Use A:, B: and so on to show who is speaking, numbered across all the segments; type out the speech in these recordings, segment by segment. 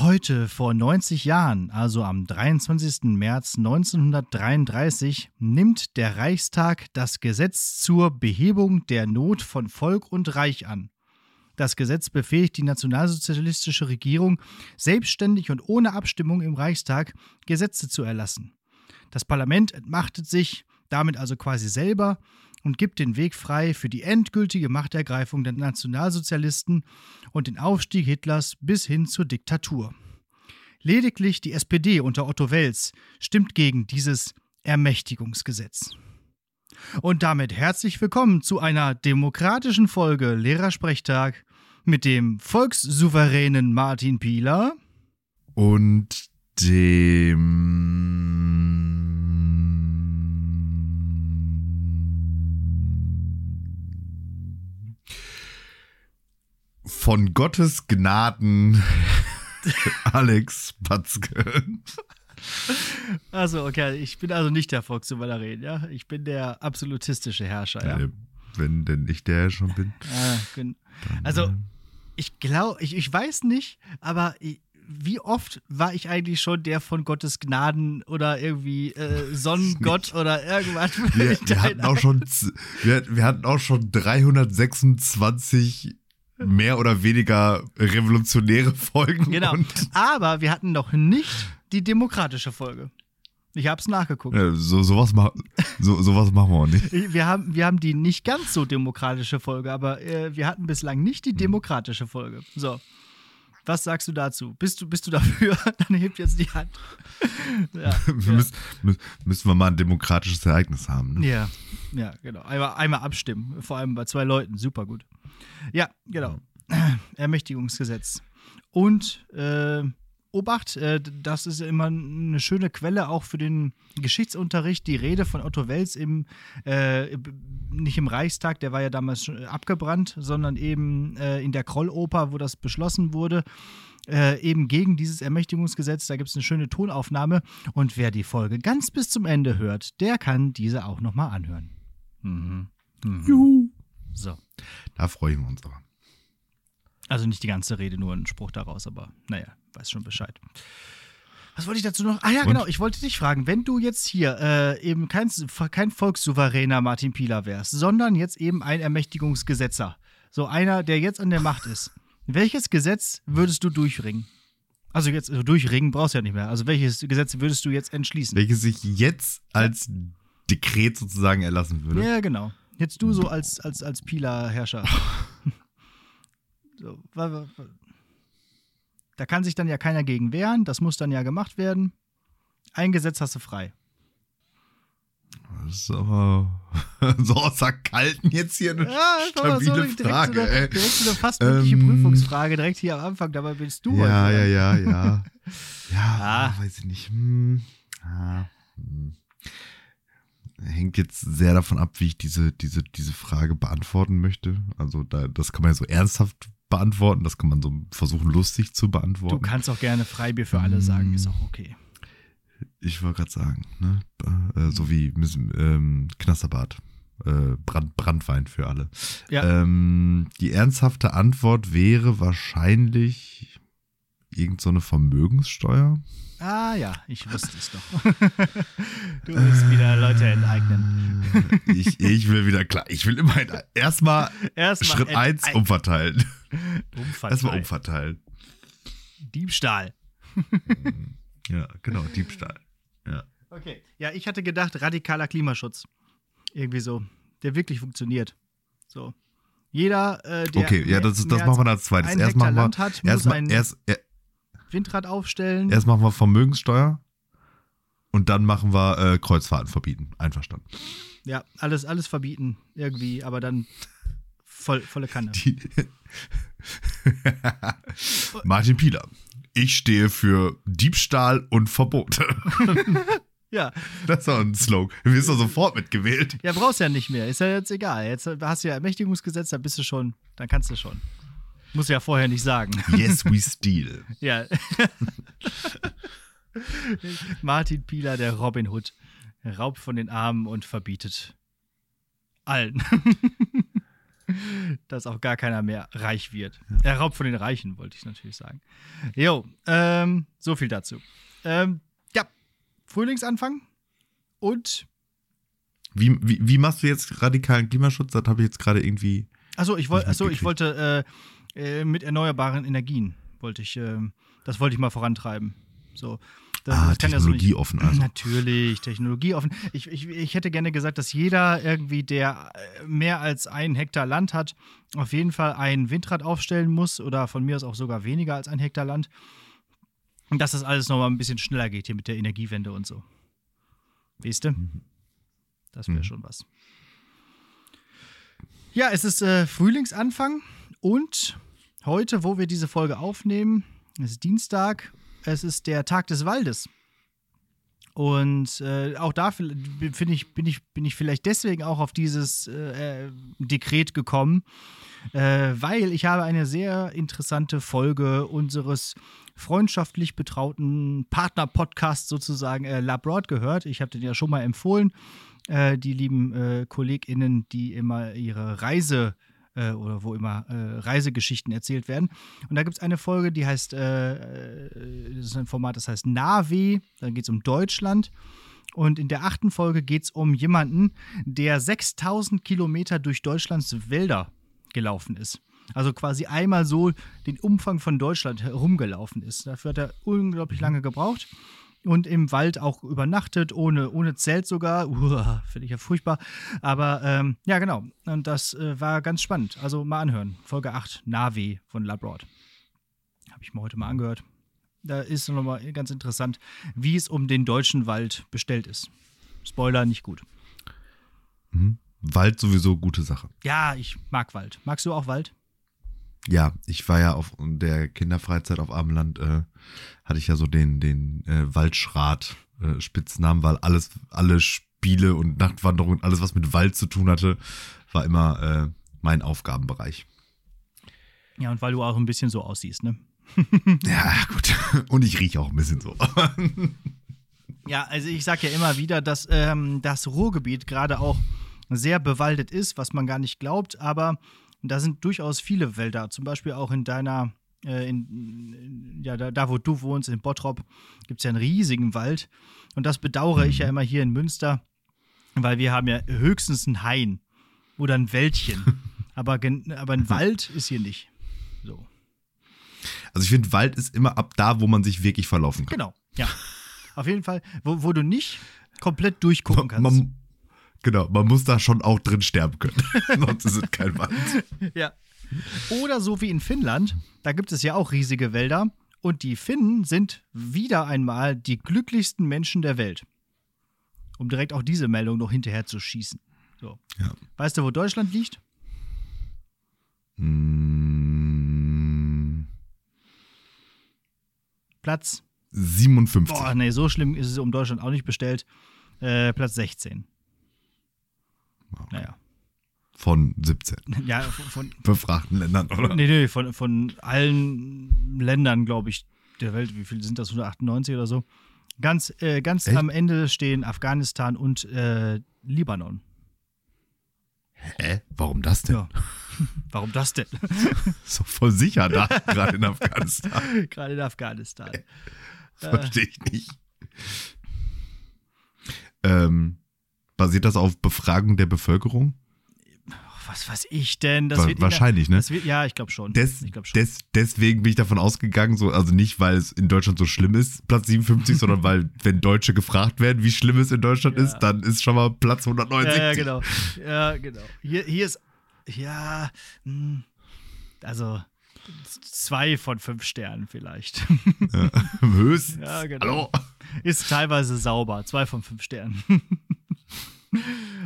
A: Heute vor 90 Jahren, also am 23. März 1933, nimmt der Reichstag das Gesetz zur Behebung der Not von Volk und Reich an. Das Gesetz befähigt die nationalsozialistische Regierung, selbstständig und ohne Abstimmung im Reichstag Gesetze zu erlassen. Das Parlament entmachtet sich damit also quasi selber und gibt den Weg frei für die endgültige Machtergreifung der Nationalsozialisten und den Aufstieg Hitlers bis hin zur Diktatur. Lediglich die SPD unter Otto Wels stimmt gegen dieses Ermächtigungsgesetz. Und damit herzlich willkommen zu einer demokratischen Folge Lehrersprechtag mit dem volkssouveränen Martin Pieler
B: und dem von Gottes Gnaden Alex Batzke.
A: Also, okay, ich bin also nicht der Volkssouverän, ja? Ich bin der absolutistische Herrscher, ja?
B: Äh, wenn denn ich der schon bin.
A: Ah, also,
B: äh,
A: ich glaube, ich, ich weiß nicht, aber ich, wie oft war ich eigentlich schon der von Gottes Gnaden oder irgendwie äh, Sonnengott oder irgendwas?
B: wir, wir, hatten auch schon, wir, wir hatten auch schon 326 mehr oder weniger revolutionäre Folgen.
A: Genau. Aber wir hatten noch nicht die demokratische Folge. Ich habe es nachgeguckt.
B: äh, so, sowas, mach, so, sowas machen wir auch nicht.
A: Wir haben, wir haben die nicht ganz so demokratische Folge, aber äh, wir hatten bislang nicht die demokratische Folge. So. Was sagst du dazu? Bist du, bist du dafür? Dann hebt jetzt die Hand. Ja,
B: Wir müssen, mü- müssen wir mal ein demokratisches Ereignis haben. Ne?
A: ja, ja, genau. Einmal, einmal abstimmen. Vor allem bei zwei Leuten. Super gut. Ja, genau. Ermächtigungsgesetz. Und äh, Obacht, äh, das ist immer eine schöne Quelle auch für den Geschichtsunterricht. Die Rede von Otto Wels im, äh, nicht im Reichstag, der war ja damals abgebrannt, sondern eben äh, in der Krolloper, wo das beschlossen wurde. Äh, eben gegen dieses Ermächtigungsgesetz. Da gibt es eine schöne Tonaufnahme. Und wer die Folge ganz bis zum Ende hört, der kann diese auch nochmal anhören. Mhm. Mhm.
B: Juhu.
A: So.
B: Da freuen wir uns aber.
A: Also nicht die ganze Rede, nur ein Spruch daraus, aber naja, weiß schon Bescheid. Was wollte ich dazu noch? Ah ja,
B: Und?
A: genau, ich wollte dich fragen, wenn du jetzt hier äh, eben kein, kein volkssouveräner Martin Pieler wärst, sondern jetzt eben ein Ermächtigungsgesetzer, so einer, der jetzt an der Macht ist, welches Gesetz würdest du durchringen? Also jetzt also durchringen brauchst du ja nicht mehr. Also welches Gesetz würdest du jetzt entschließen?
B: Welches sich jetzt als Dekret sozusagen erlassen würde.
A: Ja, genau. Jetzt du so als, als, als Pieler-Herrscher. so, da kann sich dann ja keiner gegen wehren, das muss dann ja gemacht werden. Ein Gesetz hast du frei.
B: Das ist aber so aus der Kalten jetzt hier eine stabile
A: direkt
B: Frage.
A: so eine,
B: ey.
A: direkt so eine fast mögliche
B: Ähm,
A: Prüfungsfrage, direkt hier am Anfang, dabei bist du.
B: Ja,
A: heute.
B: ja, ja, ja. Ja,
A: Ah.
B: weiß ich nicht. Hm. Ah, hm. Hängt jetzt sehr davon ab, wie ich diese, diese, diese Frage beantworten möchte. Also da, das kann man ja so ernsthaft beantworten, das kann man so versuchen, lustig zu beantworten.
A: Du kannst auch gerne Freibier für alle sagen, ist auch okay.
B: Ich wollte gerade sagen, ne? Äh, so wie ähm, Knasterbad. Äh, Brand, Brandwein für alle.
A: Ja.
B: Ähm, die ernsthafte Antwort wäre wahrscheinlich irgend so eine Vermögenssteuer.
A: Ah ja, ich wusste es doch. du willst wieder Leute enteignen.
B: Ich, ich will wieder klar. Ich will immerhin erstmal
A: Erstmal
B: Schritt 1
A: enteignen.
B: umverteilen.
A: Umverteilen.
B: Erstmal umverteilen.
A: Diebstahl.
B: Ja, genau, Diebstahl. Ja.
A: Okay. Ja, ich hatte gedacht, radikaler Klimaschutz. Irgendwie so. Der wirklich funktioniert. So. Jeder, äh, der.
B: Okay, ja, das, das machen wir
A: als
B: zweites. Erst machen wir,
A: Land hat, muss
B: erst, mal-
A: ein
B: erst, er-
A: Windrad aufstellen.
B: erst machen wir Vermögenssteuer und dann machen wir äh, Kreuzfahrten verbieten. Einverstanden.
A: Ja, alles, alles verbieten. Irgendwie, aber dann voll, volle Kanne.
B: Martin Pieler. Ich stehe für Diebstahl und Verbote.
A: Ja.
B: Das ist doch ein Slogan. Du wirst doch sofort mitgewählt.
A: Ja, brauchst ja nicht mehr. Ist ja jetzt egal. Jetzt hast du ja Ermächtigungsgesetz, dann bist du schon, dann kannst du schon. Muss ja vorher nicht sagen.
B: Yes, we steal.
A: Ja. Martin Pieler, der Robin Hood, raubt von den Armen und verbietet allen. dass auch gar keiner mehr reich wird. Er raubt von den Reichen, wollte ich natürlich sagen. Jo, ähm, so viel dazu. Ähm, ja, Frühlingsanfang und.
B: Wie, wie, wie machst du jetzt radikalen Klimaschutz? Das habe ich jetzt gerade irgendwie.
A: Achso, ich, woll, achso, ich wollte äh, äh, mit erneuerbaren Energien, wollte ich, ähm, das wollte ich mal vorantreiben. So. Das,
B: ah,
A: das kann ja so
B: technologieoffen also.
A: Natürlich, technologieoffen. Ich, ich, ich hätte gerne gesagt, dass jeder irgendwie, der äh, mehr als einen Hektar Land hat, auf jeden Fall ein Windrad aufstellen muss oder von mir aus auch sogar weniger als ein Hektar Land. Und dass das alles nochmal ein bisschen schneller geht hier mit der Energiewende und so. Weißt du? Das wäre
B: Mhm.
A: schon was. Ja, es ist äh, Frühlingsanfang und heute, wo wir diese Folge aufnehmen, ist Dienstag, es ist der Tag des Waldes. Und äh, auch da finde ich, bin ich, bin ich vielleicht deswegen auch auf dieses äh, äh, Dekret gekommen, äh, weil ich habe eine sehr interessante Folge unseres freundschaftlich betrauten Partner-Podcasts sozusagen äh, Labroad gehört. Ich habe den ja schon mal empfohlen. Äh, die lieben äh, KollegInnen, die immer ihre Reise äh, oder wo immer äh, Reisegeschichten erzählt werden. Und da gibt es eine Folge, die heißt, äh, äh, das ist ein Format, das heißt Navi, da geht es um Deutschland. Und in der achten Folge geht es um jemanden, der 6000 Kilometer durch Deutschlands Wälder gelaufen ist. Also quasi einmal so den Umfang von Deutschland herumgelaufen ist. Dafür hat er unglaublich lange gebraucht und im Wald auch übernachtet, ohne, ohne Zelt sogar. Uah, Finde ich ja furchtbar. Aber ähm, ja, genau. Und das äh, war ganz spannend. Also mal anhören. Folge 8, Navi von Labroad. Habe ich mir heute mal angehört. Da ist nochmal ganz interessant, wie es um den deutschen Wald bestellt ist. Spoiler, nicht gut.
B: Mhm. Wald sowieso gute Sache.
A: Ja, ich mag Wald. Magst du auch Wald?
B: Ja, ich war ja auf der Kinderfreizeit auf Abendland, äh, hatte ich ja so den, den äh, Waldschrat äh, weil alles, alle Spiele und Nachtwanderungen, alles, was mit Wald zu tun hatte, war immer äh, mein Aufgabenbereich.
A: Ja, und weil du auch ein bisschen so aussiehst, ne?
B: Ja, gut. Und ich rieche auch ein bisschen so.
A: Ja, also ich sage ja immer wieder, dass ähm, das Ruhrgebiet gerade auch sehr bewaldet ist, was man gar nicht glaubt, aber da sind durchaus viele Wälder, zum Beispiel auch in deiner, äh, in, in, ja, da, da wo du wohnst, in Bottrop, gibt es ja einen riesigen Wald und das bedauere ich ja immer hier in Münster, weil wir haben ja höchstens einen Hain oder ein Wäldchen, aber, aber ein Wald ist hier nicht. So,
B: Also ich finde, Wald ist immer ab da, wo man sich wirklich verlaufen kann.
A: genau, ja. Auf jeden Fall, wo, wo du nicht komplett durchgucken kannst.
B: Man, genau, man muss da schon auch drin sterben können. Sonst ist es kein Wald.
A: Ja. Oder so wie in Finnland, da gibt es ja auch riesige Wälder und die Finnen sind wieder einmal die glücklichsten Menschen der Welt. Um direkt auch diese Meldung noch hinterher zu schießen. So.
B: Ja.
A: Weißt du, wo Deutschland liegt?
B: Mm,
A: Platz.
B: 57.
A: Boah, nee, so schlimm ist es um Deutschland auch nicht bestellt. Äh, Platz 16. Naja.
B: Von 17
A: Ja, von, von,
B: befragten Ländern, oder?
A: nee, nee, von, von allen Ländern, glaube ich, der Welt. Wie viele sind das? 198 oder so? Ganz, äh, ganz
B: Echt?
A: am Ende stehen Afghanistan und äh, Libanon.
B: Hä? Warum das denn?
A: Ja. Warum das denn?
B: Doch voll sicher da, gerade in Afghanistan.
A: Gerade in Afghanistan.
B: Verstehe ich nicht. Ähm, basiert das auf Befragung der Bevölkerung?
A: Was weiß ich denn? Das wird in der-
B: wahrscheinlich, ne?
A: Das wird, ja, ich glaube schon.
B: Des,
A: ich glaube schon.
B: des, deswegen bin ich davon ausgegangen, so, also nicht, weil es in Deutschland so schlimm ist, Platz 57, sondern weil, wenn Deutsche gefragt werden, wie schlimm es in Deutschland
A: Ja.
B: ist, dann ist schon mal Platz 179.
A: ja, ja, genau. Ja, genau. Hier, hier ist, ja, hm, also zwei von fünf Sternen vielleicht.
B: Höchstens.
A: Ja, genau.
B: Hallo.
A: Ist teilweise sauber. Zwei von fünf Sternen.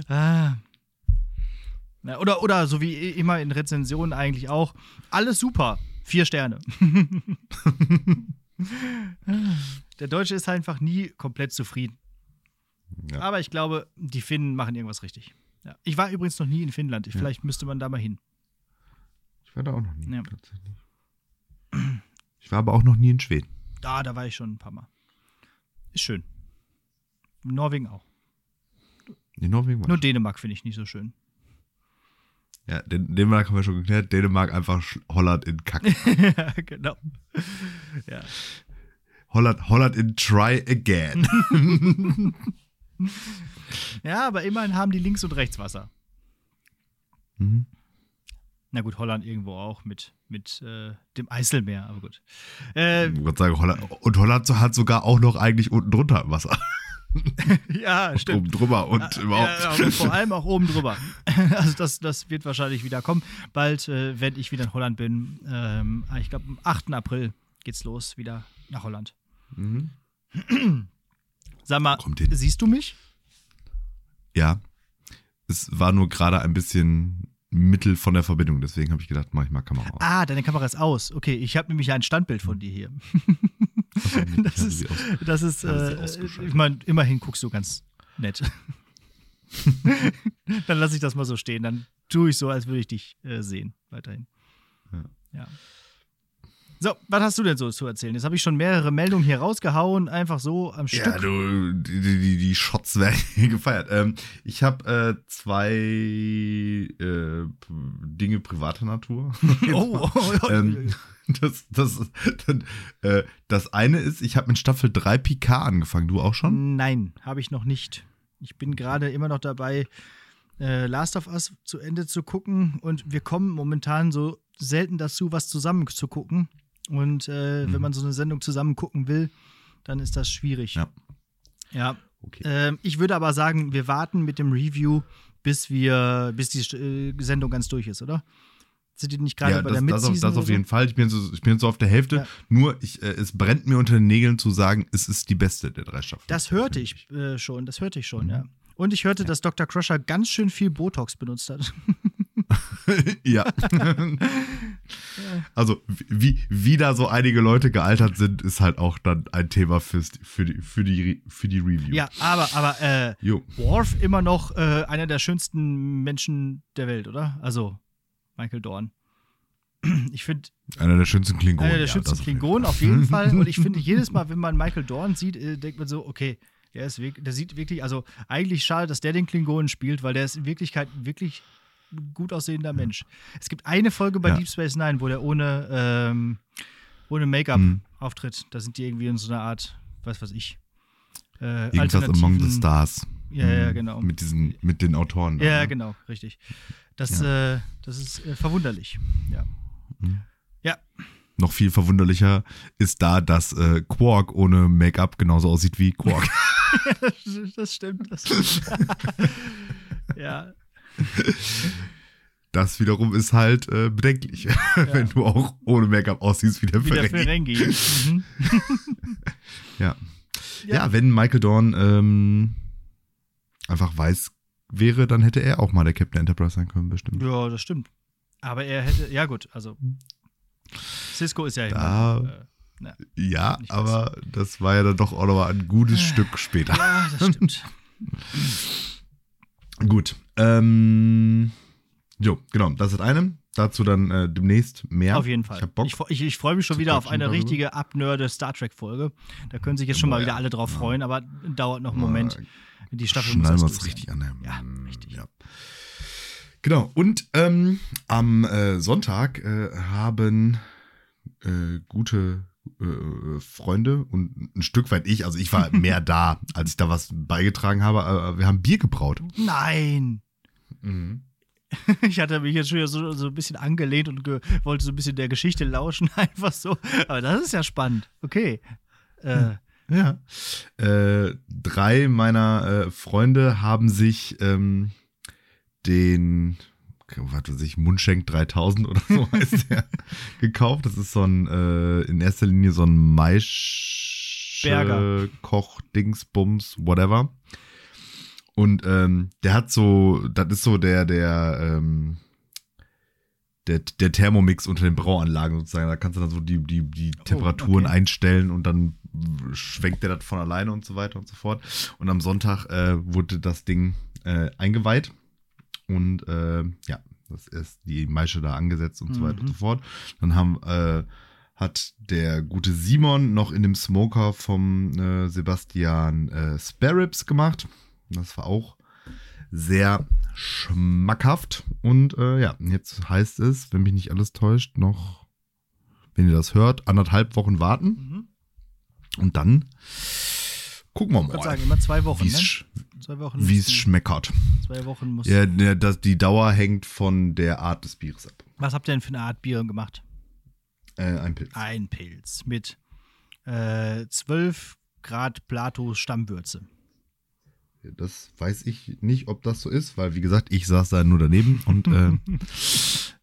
A: Ah. Na, oder, oder so wie immer in Rezensionen eigentlich auch. Alles super. Vier Sterne. Der Deutsche ist einfach nie komplett zufrieden.
B: Ja.
A: Aber ich glaube, die Finnen machen irgendwas richtig. Ja. Ich war übrigens noch nie in Finnland. Ich, Vielleicht müsste man da mal hin.
B: Ich war da auch noch nie,
A: Ja.
B: tatsächlich. Ich war aber auch noch nie in Schweden.
A: Da, da war ich schon ein paar Mal. Ist schön. Norwegen auch.
B: In Norwegen war
A: Nur. Dänemark finde ich nicht so schön.
B: Ja, Den Dänemark haben wir schon geklärt. Dänemark einfach Holland in Kack.
A: ja, genau. Ja.
B: Holland, Holland in Try Again.
A: ja, aber immerhin haben die links und rechts Wasser.
B: mhm.
A: Na gut, Holland irgendwo auch mit, mit äh, dem Eiselmeer, aber gut. Äh,
B: Ich sagen, Holland, und Holland hat sogar auch noch eigentlich unten drunter Wasser.
A: ja, stimmt.
B: Oben drüber und überhaupt.
A: Ja, ja, und vor allem auch oben drüber. Also das, das wird wahrscheinlich wieder kommen. Bald, äh, wenn ich wieder in Holland bin, ähm, ich glaube am 8. April geht's los, wieder nach Holland.
B: Mhm.
A: Sag mal, siehst du mich?
B: Ja. Es war nur gerade ein bisschen Mittel von der Verbindung, deswegen habe ich gedacht, mach ich mal Kamera aus.
A: Ah, deine Kamera ist aus. Okay, ich habe nämlich ein Standbild von dir hier. Das ist, das ist, äh, ich meine, immerhin guckst du ganz nett. Dann lasse ich das mal so stehen. Dann tue ich so, als würde ich dich äh, sehen, weiterhin.
B: Ja.
A: ja. So, was hast du denn so zu erzählen? Jetzt habe ich schon mehrere Meldungen hier rausgehauen, einfach so am
B: Ja,
A: Stück.
B: du, die, die, die Shots werden hier gefeiert. Ähm, ich habe äh, zwei äh, Dinge privater Natur.
A: Oh, oh, oh,
B: ähm, das, das, das, äh, das eine ist, ich habe mit Staffel 3 Picard angefangen. Du auch schon?
A: Nein, habe ich noch nicht. Ich bin gerade immer noch dabei, äh, Last of Us zu Ende zu gucken und wir kommen momentan so selten dazu, was zusammen zu gucken. Und äh,
B: Mhm.
A: wenn man so eine Sendung zusammen gucken will, dann ist das schwierig.
B: Ja.
A: Ja.
B: Okay.
A: Ähm, ich würde aber sagen, wir warten mit dem Review, bis wir, bis die äh, Sendung ganz durch ist, oder? Sind die nicht gerade
B: ja,
A: bei
B: das,
A: der
B: das, auf, das auf
A: so?
B: jeden Fall. Ich bin, so, ich bin so auf der Hälfte.
A: Ja.
B: Nur, ich, äh, es brennt mir unter den Nägeln zu sagen, es ist die beste der drei Staffeln.
A: Das hörte ich äh, schon, das hörte ich schon,
B: Mhm.
A: ja. Und ich hörte, dass Dr. Crusher ganz schön viel Botox benutzt hat.
B: ja. also, wie, wie da so einige Leute gealtert sind, ist halt auch dann ein Thema fürs, für, die, für, die, für die Review.
A: Ja, aber, aber äh,
B: Jo.
A: Worf immer noch äh, einer der schönsten Menschen der Welt, oder? Also, Michael Dorn. Ich finde,
B: Einer der schönsten Klingonen.
A: einer der
B: ja,
A: schönsten
B: das auf jeden
A: Klingonen
B: Fall.
A: auf jeden Fall. Und ich finde, jedes Mal, wenn man Michael Dorn sieht, äh, denkt man so, okay, der ist wirklich, der sieht wirklich, also eigentlich schade, dass der den Klingonen spielt, weil der ist in Wirklichkeit wirklich gut aussehender Mensch. Es gibt eine Folge bei
B: Ja.
A: Deep Space Nine, wo der ohne, ähm, ohne Make-up
B: Mhm.
A: auftritt. Da sind die irgendwie in so einer Art, was weiß ich. Äh,
B: Irgendwas Among the Stars.
A: Ja, ja,
B: Mhm.
A: genau.
B: Mit, diesen, mit den Autoren. da,
A: Ja,
B: ne?
A: genau, richtig. Das, äh, das ist äh, verwunderlich. Ja. Ja,
B: Noch viel verwunderlicher ist da, dass äh, Quark ohne Make-up genauso aussieht wie Quark.
A: das stimmt. Das stimmt. ja,
B: Das wiederum ist halt äh, bedenklich, wenn du auch ohne Make-up aussiehst wie der Ferengi.
A: Mhm.
B: Ja.
A: Ja.
B: ja. wenn Michael Dorn ähm, einfach weiß wäre, dann hätte er auch mal der Captain Enterprise sein können, bestimmt.
A: Ja, das stimmt. Aber er hätte, ja gut, also Cisco ist ja
B: Da-
A: immer, äh, na,
B: Ja, aber das war ja dann doch auch noch ein gutes Stück später.
A: Ja, das stimmt.
B: Gut. Ähm, jo, genau, das ist das eine. Dazu dann äh, demnächst mehr.
A: Auf jeden Fall.
B: Ich hab Bock.
A: Ich, ich, ich freue mich schon wieder auf eine
B: darüber.
A: richtige abnörde Star Trek-Folge. Da können sich jetzt schon
B: Boah,
A: mal wieder alle drauf
B: Ja.
A: freuen, aber dauert noch einen Moment. Die Staffel muss
B: Schnallen wir uns richtig an.
A: Ja, richtig.
B: Ja. Genau. Und ähm, am äh, Sonntag äh, haben äh, gute äh, Freunde und ein Stück weit ich, also ich war mehr da, als ich da was beigetragen habe, aber wir haben Bier gebraut.
A: Nein!
B: Mhm.
A: Ich hatte mich jetzt schon wieder so, so ein bisschen angelehnt und ge wollte so ein bisschen der Geschichte lauschen, einfach so. Aber das ist ja spannend. Okay. Äh,
B: Ja. Äh, drei meiner äh, Freunde haben sich ähm, den, was weiß ich, Mundschenk 3000 oder so heißt der, gekauft. Das ist so ein, äh, in erster Linie so ein Maisch
A: Berger.
B: Koch, Dingsbums, whatever. Und ähm, der hat so, das ist so der, der, ähm, der, der Thermomix unter den Brauanlagen sozusagen. Da kannst du dann so die, die, die Temperaturen
A: Oh, okay.
B: einstellen und dann schwenkt der das von alleine und so weiter und so fort. Und am Sonntag äh, wurde das Ding äh, eingeweiht. Und äh, ja, das ist die Maische da angesetzt und so weiter und
A: Mhm.
B: so fort. Dann haben, äh, hat der gute Simon noch in dem Smoker vom äh, Sebastian äh, Spare Ribs gemacht. Das war auch sehr schmackhaft. Und äh, ja, jetzt heißt es, wenn mich nicht alles täuscht, noch, wenn ihr das hört, anderthalb Wochen warten.
A: Mhm.
B: Und dann gucken wir
A: Ich würde
B: mal,
A: sagen, immer zwei Wochen.
B: wie
A: Ne?
B: wie es schmeckert.
A: Zwei Wochen muss.
B: Ja, der, das, die Dauer hängt von der Art des Bieres ab.
A: Was habt ihr denn für eine Art Bier gemacht?
B: Äh, ein Pilz.
A: Ein Pilz mit äh, 12 Grad Plato Stammwürze.
B: Das weiß ich nicht, ob das so ist, weil wie gesagt, ich saß da nur daneben und äh,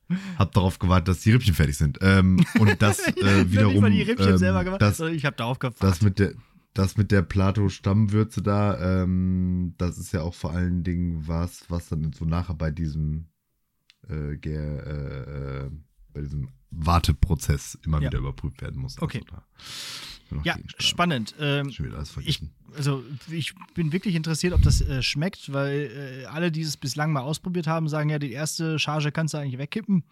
B: hab darauf gewartet, dass die Rippchen fertig sind. Ähm, und das äh, wiederum,
A: mal die Rippchen
B: ähm,
A: selber gemacht.
B: das,
A: ich habe darauf gewartet.
B: das mit der das mit der Plato-Stammwürze da, ähm, das ist ja auch vor allen Dingen was, was dann so nachher bei diesem äh, äh, äh, bei diesem Warteprozess immer
A: Ja.
B: wieder überprüft werden muss.
A: Okay.
B: noch
A: ja, spannend. Ähm,
B: Schon wieder alles
A: ich,
B: vergessen.
A: also ich bin wirklich interessiert, ob das äh, schmeckt, weil äh, alle, die es bislang mal ausprobiert haben, sagen ja, die erste Charge kannst du eigentlich wegkippen.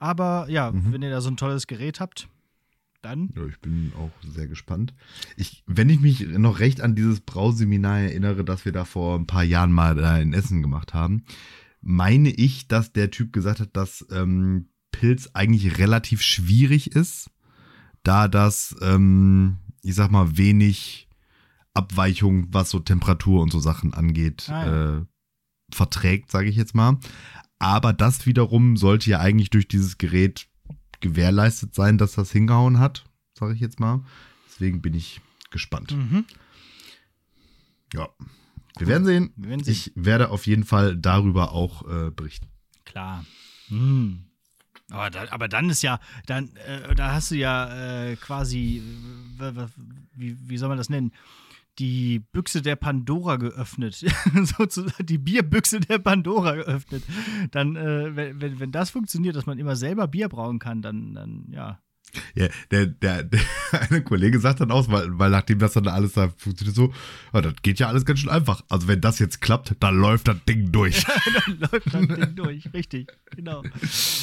A: Aber ja,
B: Mhm.
A: wenn ihr da so ein tolles Gerät habt, dann
B: Ja, ich bin auch sehr gespannt. Ich, wenn ich mich noch recht an dieses Brauseminar erinnere, das wir da vor ein paar Jahren mal da in Essen gemacht haben, meine ich, dass der Typ gesagt hat, dass ähm, Pilz eigentlich relativ schwierig ist, da das, ähm, ich sag mal, wenig Abweichung, was so Temperatur und so Sachen angeht,
A: Ah, ja.
B: äh, verträgt, sage ich jetzt mal. Aber das wiederum sollte ja eigentlich durch dieses Gerät gewährleistet sein, dass das hingehauen hat, sage ich jetzt mal. Deswegen bin ich gespannt.
A: mhm.
B: Ja. Wir werden sehen.
A: Wir werden sehen.
B: Ich werde auf jeden Fall darüber auch äh, berichten.
A: Klar. Hm. Aber, da, aber dann ist ja, dann, äh, da hast du ja äh, quasi, äh, wie, wie soll man das nennen? Die Büchse der Pandora geöffnet. Sozusagen die Bierbüchse der Pandora geöffnet. Dann, äh, wenn, wenn, wenn das funktioniert, dass man immer selber Bier brauen kann, dann, dann ja.
B: Ja, der, der, der eine Kollege sagt dann aus, weil, weil nachdem das dann alles da funktioniert, so, ja, das geht ja alles ganz schön einfach. Also wenn das jetzt klappt, dann läuft das Ding durch.
A: dann läuft das Ding durch. Richtig, genau.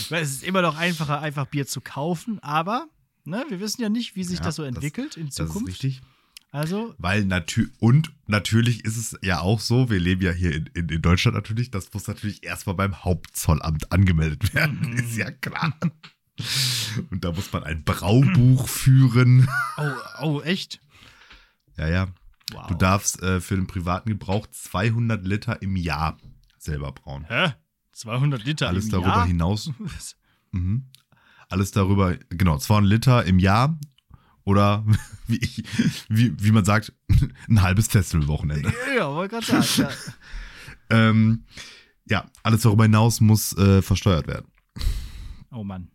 A: Weil es ist immer noch einfacher, einfach Bier zu kaufen, aber ne, wir wissen ja nicht, wie sich
B: Ja,
A: das so
B: das-
A: entwickelt in
B: Das ist
A: Zukunft.
B: richtig.
A: Also,
B: Weil natürlich, und natürlich ist es ja auch so, wir leben ja hier in, in, in Deutschland natürlich, das muss natürlich erstmal beim Hauptzollamt angemeldet werden,
A: Mhm.
B: ist ja klar. Und da muss man ein Braubuch führen.
A: oh, oh, echt?
B: Ja, ja.
A: Wow.
B: Du darfst äh, für den privaten Gebrauch 200 Liter im Jahr selber brauen.
A: Hä? 200 Liter
B: Alles
A: im
B: darüber
A: Jahr?
B: hinaus. Mhm. Alles darüber, genau, 200 Liter im Jahr oder wie, ich, wie, wie man sagt, ein halbes Festivalwochenende.
A: Ja, wollte gerade sagen.
B: Ähm, ja, alles darüber hinaus muss äh, versteuert werden.
A: Ja. Oh Mann.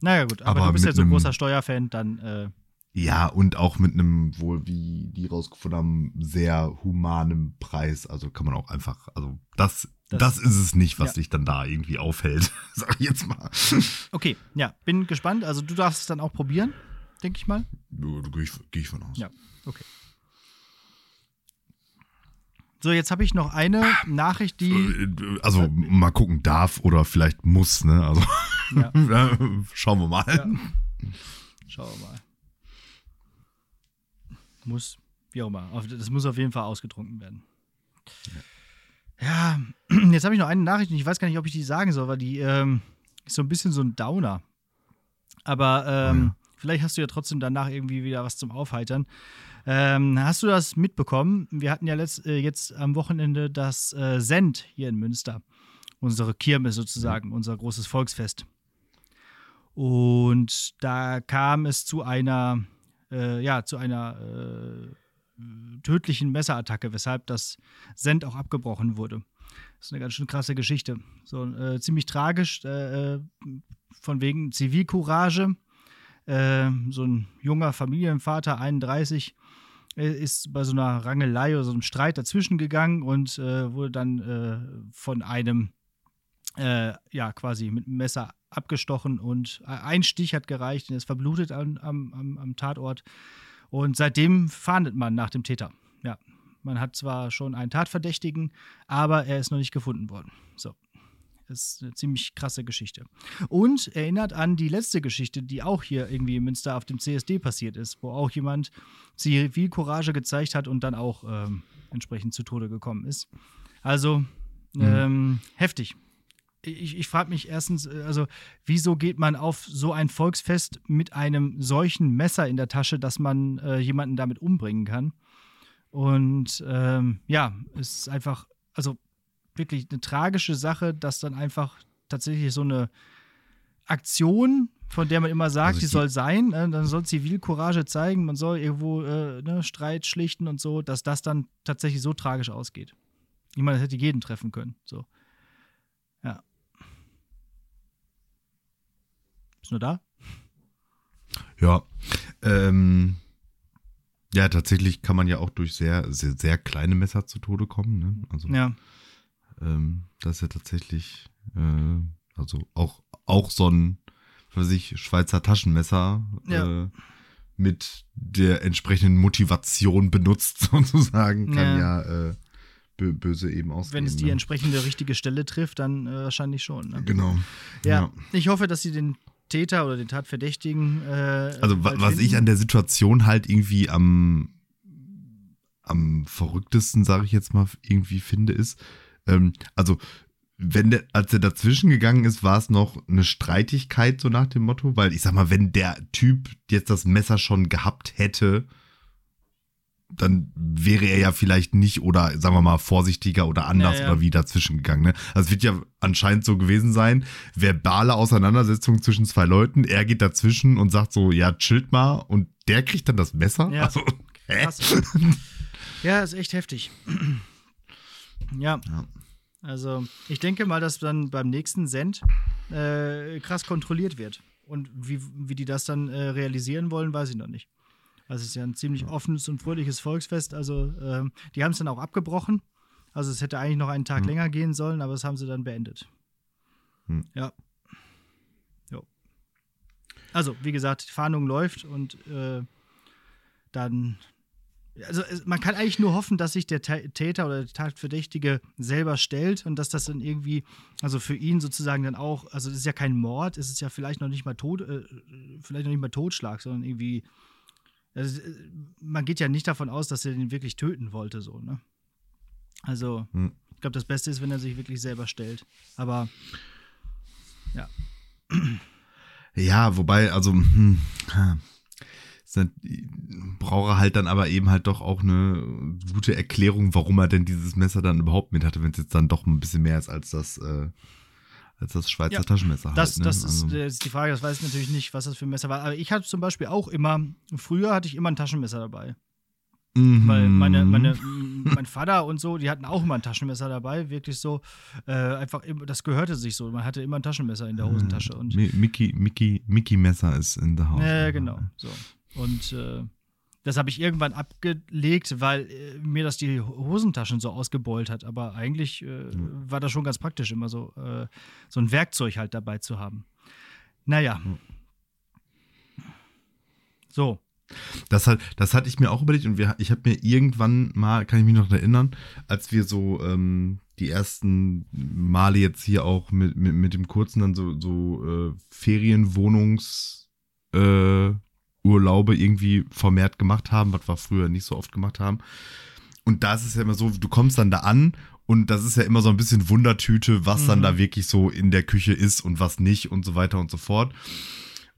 A: Naja, gut, aber,
B: Aber
A: du bist ja so ein großer Steuerfan, dann, äh,
B: Ja, und auch mit einem wohl, wie die rausgefunden haben, sehr humanem Preis. Also kann man auch einfach, also das,
A: Das-
B: das, ist es nicht, was
A: Ja.
B: dich dann da irgendwie aufhält, sag ich jetzt mal.
A: okay, ja, bin gespannt. Also, du darfst es dann auch probieren, denke ich mal.
B: Ja, da gehe ich, geh ich von aus.
A: Ja, okay. So, jetzt habe ich noch eine Nachricht, die.
B: Äh, Also mal gucken, darf oder vielleicht muss, ne? Also
A: Ja,
B: schauen wir mal.
A: Ja. schauen wir mal. Muss, wie auch immer. Das muss auf jeden Fall ausgetrunken werden. Ja, jetzt habe ich noch eine Nachricht und ich weiß gar nicht, ob ich die sagen soll, weil die ähm, ist so ein bisschen so ein Downer. Aber ähm,
B: Oh ja.
A: Vielleicht hast du ja trotzdem danach irgendwie wieder was zum Aufheitern. Ähm, hast du das mitbekommen? Wir hatten ja letzt, äh, jetzt am Wochenende das äh, Send hier in Münster. Unsere Kirmes sozusagen, unser großes Volksfest. Und da kam es zu einer, äh, ja, zu einer äh, tödlichen Messerattacke, weshalb das Send auch abgebrochen wurde. Das ist eine ganz schön krasse Geschichte. So äh, ziemlich tragisch, äh, von wegen Zivilcourage. Äh, so ein junger Familienvater, 31, äh, ist bei so einer Rangelei oder so einem Streit dazwischen gegangen und äh, wurde dann äh, von einem, äh, ja, quasi mit einem Messer abgestochen und ein Stich hat gereicht und er ist verblutet am, am, am Tatort. Und seitdem fahndet man nach dem Täter. Ja, man hat zwar schon einen Tatverdächtigen, aber er ist noch nicht gefunden worden. So. Das ist eine ziemlich krasse Geschichte. Und erinnert an die letzte Geschichte, die auch hier irgendwie in Münster auf dem CSD passiert ist, wo auch jemand Zivilcourage gezeigt hat und dann auch ähm, entsprechend zu Tode gekommen ist. Also, Mhm. Ähm, heftig. Ich, ich frage mich erstens, äh, also, wieso geht man auf so ein Volksfest mit einem solchen Messer in der Tasche, dass man äh, jemanden damit umbringen kann? Und ähm, ja, es ist einfach, also wirklich eine tragische Sache, dass dann einfach tatsächlich so eine Aktion, von der man immer sagt, also die soll sein, äh, dann soll Zivilcourage zeigen, man soll irgendwo äh, ne, Streit schlichten und so, dass das dann tatsächlich so tragisch ausgeht. Ich meine, das hätte jeden treffen können. So. Ja. Bist du da?
B: Ja. Ähm, ja, tatsächlich kann man ja auch durch sehr, sehr, sehr kleine Messer zu Tode kommen. Ne? Also,
A: ja.
B: Ähm, das ist ja tatsächlich, äh, also auch, auch so ein, was ich, Schweizer Taschenmesser ja. äh, mit der entsprechenden Motivation benutzt, sozusagen, kann ja, ja äh, böse eben ausgehen.
A: Wenn es die ne? entsprechende richtige Stelle trifft, dann äh, wahrscheinlich schon. Ne?
B: Genau.
A: Ja, ja, ich hoffe, dass sie den Täter oder den Tatverdächtigen. Äh,
B: also, wa was ich an der Situation halt irgendwie am, am verrücktesten, sage ich jetzt mal, irgendwie finde, ist, ähm, also wenn der, als er dazwischen gegangen ist, war es noch eine Streitigkeit, so nach dem Motto, weil ich sag mal, wenn der Typ jetzt das Messer schon gehabt hätte, dann wäre er ja vielleicht nicht oder sagen wir mal vorsichtiger oder anders ja, ja. oder wie dazwischen gegangen. Ne? Also es wird ja anscheinend so gewesen sein, verbale Auseinandersetzung zwischen zwei Leuten, er geht dazwischen und sagt so, ja, chillt mal und der kriegt dann das Messer. Ja, also,
A: ja ist echt heftig. Ja. ja. Also ich denke mal, dass dann beim nächsten Send äh, krass kontrolliert wird. Und wie, wie die das dann äh, realisieren wollen, weiß ich noch nicht. Also es ist ja ein ziemlich offenes und fröhliches Volksfest. Also ähm, die haben es dann auch abgebrochen. Also es hätte eigentlich noch einen Tag mhm. länger gehen sollen, aber das haben sie dann beendet. Mhm. Ja. Jo. Also, wie gesagt, die Fahndung läuft und äh, dann. Also man kann eigentlich nur hoffen, dass sich der Täter oder der Tatverdächtige selber stellt und dass das dann irgendwie, also für ihn sozusagen dann auch, also es ist ja kein Mord, es ist ja vielleicht noch nicht mal Tod, äh, vielleicht noch nicht mal Totschlag, sondern irgendwie also, äh, man geht ja nicht davon aus, dass er den wirklich töten wollte, so, ne? Also, hm. ich glaube, das Beste ist, wenn er sich wirklich selber stellt. Aber, ja.
B: Ja, wobei, also, hm, braucht er halt dann aber eben halt doch auch eine gute Erklärung, warum er denn dieses Messer dann überhaupt mit hatte, wenn es jetzt dann doch ein bisschen mehr ist als das äh, als das Schweizer ja, Taschenmesser.
A: Das, halt, ne? das ist, also. ist, die Frage, das weiß ich natürlich nicht, was das für ein Messer war. Aber ich hatte zum Beispiel auch immer, früher hatte ich immer ein Taschenmesser dabei. Mhm. Weil meine, meine, mein Vater und so, die hatten auch immer ein Taschenmesser dabei, wirklich so. Äh, einfach, das gehörte sich so. Man hatte immer ein Taschenmesser in der Hosentasche. Und
B: Mickey, Mickey, Mickey Messer ist in der Haus.
A: Ja, genau. So. Und äh, das habe ich irgendwann abgelegt, weil äh, mir das die Hosentaschen so ausgebeult hat. Aber eigentlich äh, mhm. war das schon ganz praktisch, immer so, äh, so ein Werkzeug halt dabei zu haben. Naja. Mhm. So.
B: Das, hat, das hatte ich mir auch überlegt und wir, ich habe mir irgendwann mal, kann ich mich noch erinnern, als wir so ähm, die ersten Male jetzt hier auch mit, mit, mit dem kurzen dann so, so äh, Ferienwohnungs äh, Urlaube irgendwie vermehrt gemacht haben, was wir früher nicht so oft gemacht haben. Und da ist es ja immer so, du kommst dann da an und das ist ja immer so ein bisschen Wundertüte, was mhm. dann da wirklich so in der Küche ist und was nicht und so weiter und so fort.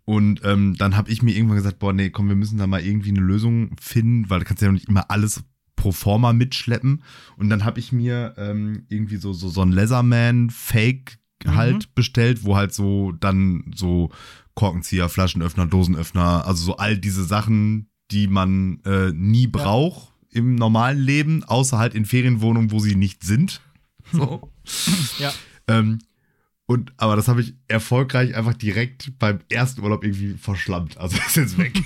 B: Und ähm, dann habe ich mir irgendwann gesagt, boah, nee, komm, wir müssen da mal irgendwie eine Lösung finden, weil du kannst ja noch nicht immer alles pro forma mitschleppen. Und dann habe ich mir ähm, irgendwie so, so, so ein Leatherman Fake halt mhm. bestellt, wo halt so dann so Korkenzieher, Flaschenöffner, Dosenöffner, also so all diese Sachen, die man äh, nie braucht ja. im normalen Leben, außer halt in Ferienwohnungen, wo sie nicht sind. So.
A: ja.
B: Ähm, und, aber das habe ich erfolgreich einfach direkt beim ersten Urlaub irgendwie verschlammt. Also ist jetzt weg.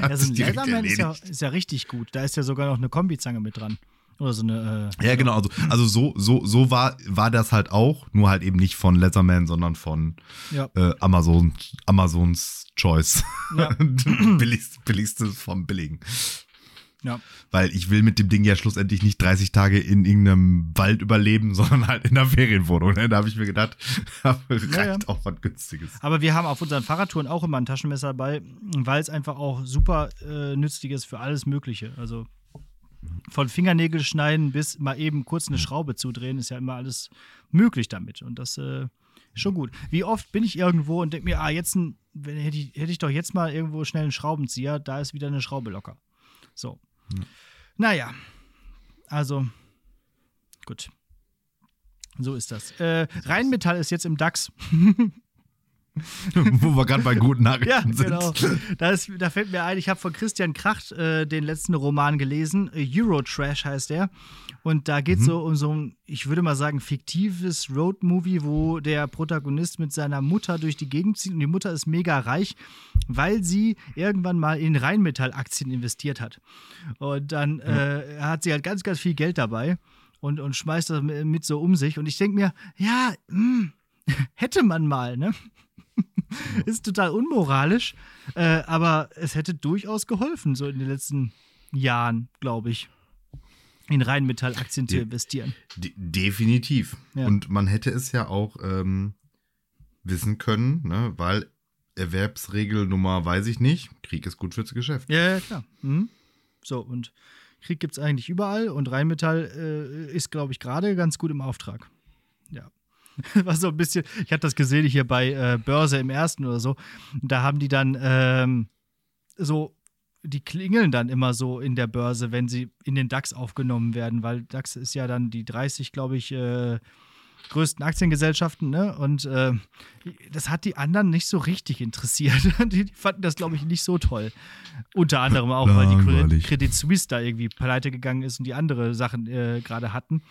A: also ein ist ja, ist ja richtig gut. Da ist ja sogar noch eine Kombizange mit dran. Oder so eine.
B: Äh, ja, genau. Also, also so, so, so war, war das halt auch, nur halt eben nicht von Leatherman, sondern von ja. äh, Amazon, Amazons Choice. Ja. Billigst, billigstes vom Billigen.
A: Ja.
B: Weil ich will mit dem Ding ja schlussendlich nicht 30 Tage in irgendeinem Wald überleben, sondern halt in einer Ferienwohnung. Ne? Da habe ich mir gedacht, reicht ja, ja. auch was Günstiges.
A: Aber wir haben auf unseren Fahrradtouren auch immer ein Taschenmesser dabei, weil es einfach auch super äh, nützlich ist für alles Mögliche. Also von Fingernägel schneiden bis mal eben kurz eine Schraube zudrehen, ist ja immer alles möglich damit. Und das äh, ist schon gut. Wie oft bin ich irgendwo und denke mir, ah, jetzt ein, wenn, hätte, ich, hätte ich doch jetzt mal irgendwo schnell einen Schraubenzieher, da ist wieder eine Schraube locker. So.
B: Ja.
A: Naja. Also, gut. So ist das. Äh, Rheinmetall ist jetzt im DAX.
B: Wo wir gerade bei guten Nachrichten
A: Ja,
B: sind.
A: genau. Da, ist, da fällt mir ein, ich habe von Christian Kracht äh, den letzten Roman gelesen. Eurotrash heißt der. Und da geht es so um so ein, ich würde mal sagen, fiktives Roadmovie, wo der Protagonist mit seiner Mutter durch die Gegend zieht. Und die Mutter ist mega reich, weil sie irgendwann mal in Rheinmetall-Aktien investiert hat. Und dann äh, hat sie halt ganz, ganz viel Geld dabei und, und schmeißt das mit, mit so um sich. Und ich denke mir, ja, mh, hätte man mal, ne? ist total unmoralisch, äh, aber es hätte durchaus geholfen, so in den letzten Jahren, glaube ich, in Rheinmetall-Aktien zu investieren.
B: De definitiv.
A: Ja.
B: Und man hätte es ja auch ähm, wissen können, ne? weil Erwerbsregel Nummer weiß ich nicht. Krieg ist gut fürs Geschäft.
A: Ja, ja, klar. Mhm. So, und Krieg gibt es eigentlich überall und Rheinmetall äh, ist, glaube ich, gerade ganz gut im Auftrag. Ja. War so ein bisschen, ich habe das gesehen hier bei äh, Börse im ersten oder so. Da haben die dann ähm, so, die klingeln dann immer so in der Börse, wenn sie in den DAX aufgenommen werden, weil DAX ist ja dann die 30, glaube ich, äh, größten Aktiengesellschaften, ne? Und äh, das hat die anderen nicht so richtig interessiert. Die, die fanden das, glaube ich, nicht so toll. Unter anderem auch, weil die Credit. Credit Suisse da irgendwie pleite gegangen ist und die andere Sachen äh, gerade hatten.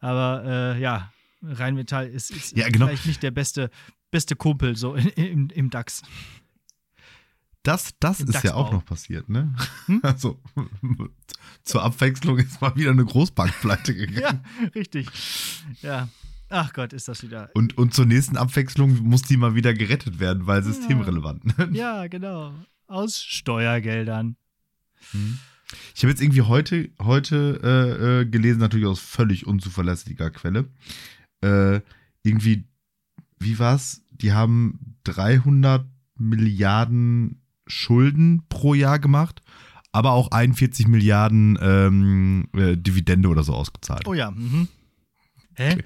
A: Aber äh, ja, Rheinmetall ist, ist
B: Ja, genau.
A: vielleicht nicht der beste, beste Kumpel so in, im, im DAX.
B: Das, das
A: Im
B: ist ja
A: DAX-Bau.
B: auch noch passiert, ne?
A: Hm?
B: Also, zur Abwechslung ist mal wieder eine Großbank pleite gegangen.
A: Ja, richtig. Ja. Ach Gott, ist das wieder.
B: Und, und zur nächsten Abwechslung muss die mal wieder gerettet werden, weil systemrelevant. Ne?
A: Ja, genau. Aus Steuergeldern.
B: Ich habe jetzt irgendwie heute, heute äh, äh, gelesen, natürlich aus völlig unzuverlässiger Quelle. Äh, irgendwie, wie war's? Die haben 300 Milliarden Schulden pro Jahr gemacht, aber auch 41 Milliarden ähm, äh, Dividende oder so ausgezahlt.
A: Oh ja. Mhm. Hä?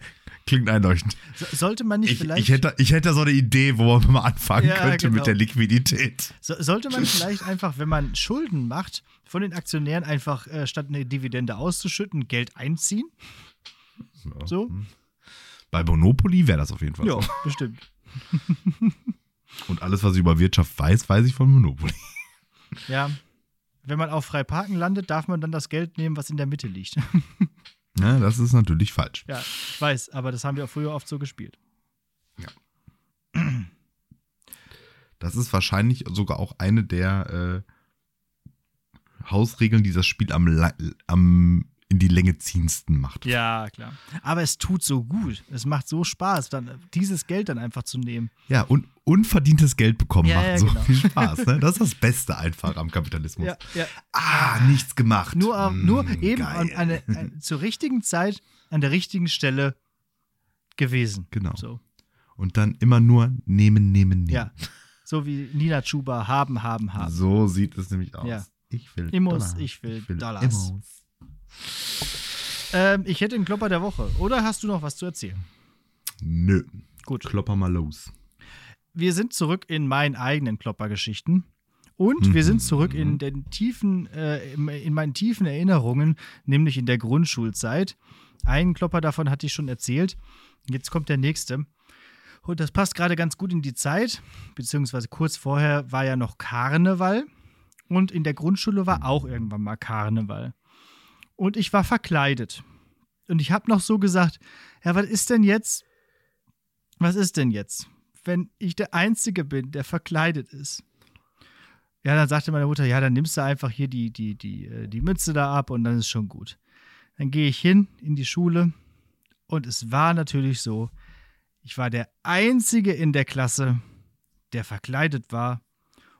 B: Klingt einleuchtend.
A: So, sollte man nicht
B: Ich,
A: vielleicht.
B: ich, hätte, ich hätte so eine Idee, wo man mal anfangen
A: Ja,
B: könnte
A: genau.
B: mit der Liquidität.
A: So, sollte man vielleicht einfach, wenn man Schulden macht, von den Aktionären einfach äh, statt eine Dividende auszuschütten, Geld einziehen? So?
B: Bei Monopoly wäre das auf jeden Fall.
A: Ja,
B: so.
A: bestimmt.
B: Und alles, was ich über Wirtschaft weiß, weiß ich von Monopoly.
A: Ja. Wenn man auf frei parken landet, darf man dann das Geld nehmen, was in der Mitte liegt.
B: Ja, das ist natürlich falsch.
A: ja, ich weiß, aber das haben wir auch früher oft so gespielt.
B: Das ist wahrscheinlich sogar auch eine der äh, Hausregeln, die das Spiel am, am in die Länge ziehendsten macht.
A: Ja, klar. Aber es tut so gut. Es macht so Spaß, dann dieses Geld dann einfach zu nehmen.
B: Ja, und unverdientes Geld bekommen
A: Ja,
B: macht
A: ja,
B: so
A: genau.
B: viel Spaß. Ne? Das ist das Beste einfach am Kapitalismus.
A: Ja, ja.
B: Ah, nichts gemacht.
A: Nur, äh,
B: Mm,
A: nur eben
B: geil.
A: an, eine, an, zur richtigen Zeit an der richtigen Stelle gewesen.
B: Genau.
A: So.
B: Und dann immer nur nehmen, nehmen, nehmen.
A: Ja. So wie Nina Chuba haben, haben, haben.
B: So sieht es nämlich aus.
A: Ja.
B: Ich will
A: Immos,
B: Dollar.
A: ich will Dollars.
B: Immos.
A: Ähm, ich hätte einen Klopper der Woche. Oder hast du noch was zu erzählen?
B: Nö.
A: Gut.
B: Klopper mal los.
A: Wir sind zurück in meinen eigenen Kloppergeschichten. Und wir sind zurück in den tiefen, äh, in in meinen tiefen Erinnerungen, nämlich in der Grundschulzeit. Einen Klopper davon hatte ich schon erzählt. Jetzt kommt der nächste. Und das passt gerade ganz gut in die Zeit, beziehungsweise kurz vorher war ja noch Karneval. Und in der Grundschule war auch irgendwann mal Karneval. Und ich war verkleidet. Und ich habe noch so gesagt, ja, was ist denn jetzt? Was ist denn jetzt, wenn ich der Einzige bin, der verkleidet ist? Ja, dann sagte meine Mutter, ja, dann nimmst du einfach hier die, die, die, äh, die Mütze da ab und dann ist schon gut. Dann gehe ich hin in die Schule und es war natürlich so, ich war der Einzige in der Klasse, der verkleidet war.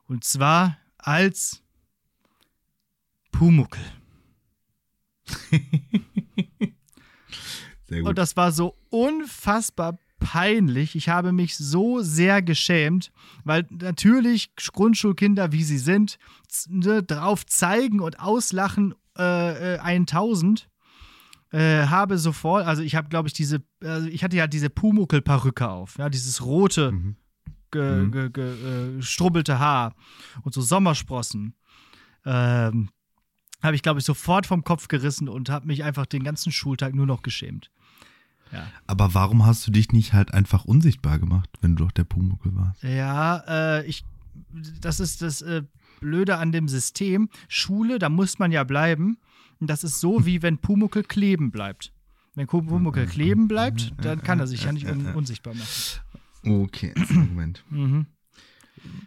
A: Und zwar als Pumuckel.
B: Sehr gut.
A: Und das war so unfassbar peinlich. Ich habe mich so sehr geschämt, weil natürlich Grundschulkinder, wie sie sind, ne, drauf zeigen und auslachen, äh, äh, 1000 äh, habe sofort, also ich habe, glaube ich, diese, also ich hatte ja diese Pumuckel-Perücke auf, ja, dieses rote,
B: Mhm.
A: ge,
B: Mhm.
A: ge, ge, äh, strubbelte Haar und so Sommersprossen. Ähm, habe ich, glaube ich, sofort vom Kopf gerissen und habe mich einfach den ganzen Schultag nur noch geschämt. Ja,
B: Aber warum hast du dich nicht halt einfach unsichtbar gemacht, wenn du doch der Pumuckel warst?
A: ja äh, ich, das ist das äh, Blöde an dem System. Schule, da muss man ja bleiben. Und das ist so, wie wenn Pumuckel kleben bleibt. Wenn Pumuckel kleben bleibt, dann kann er sich ja nicht un unsichtbar machen.
B: Okay, Moment.
A: Mhm.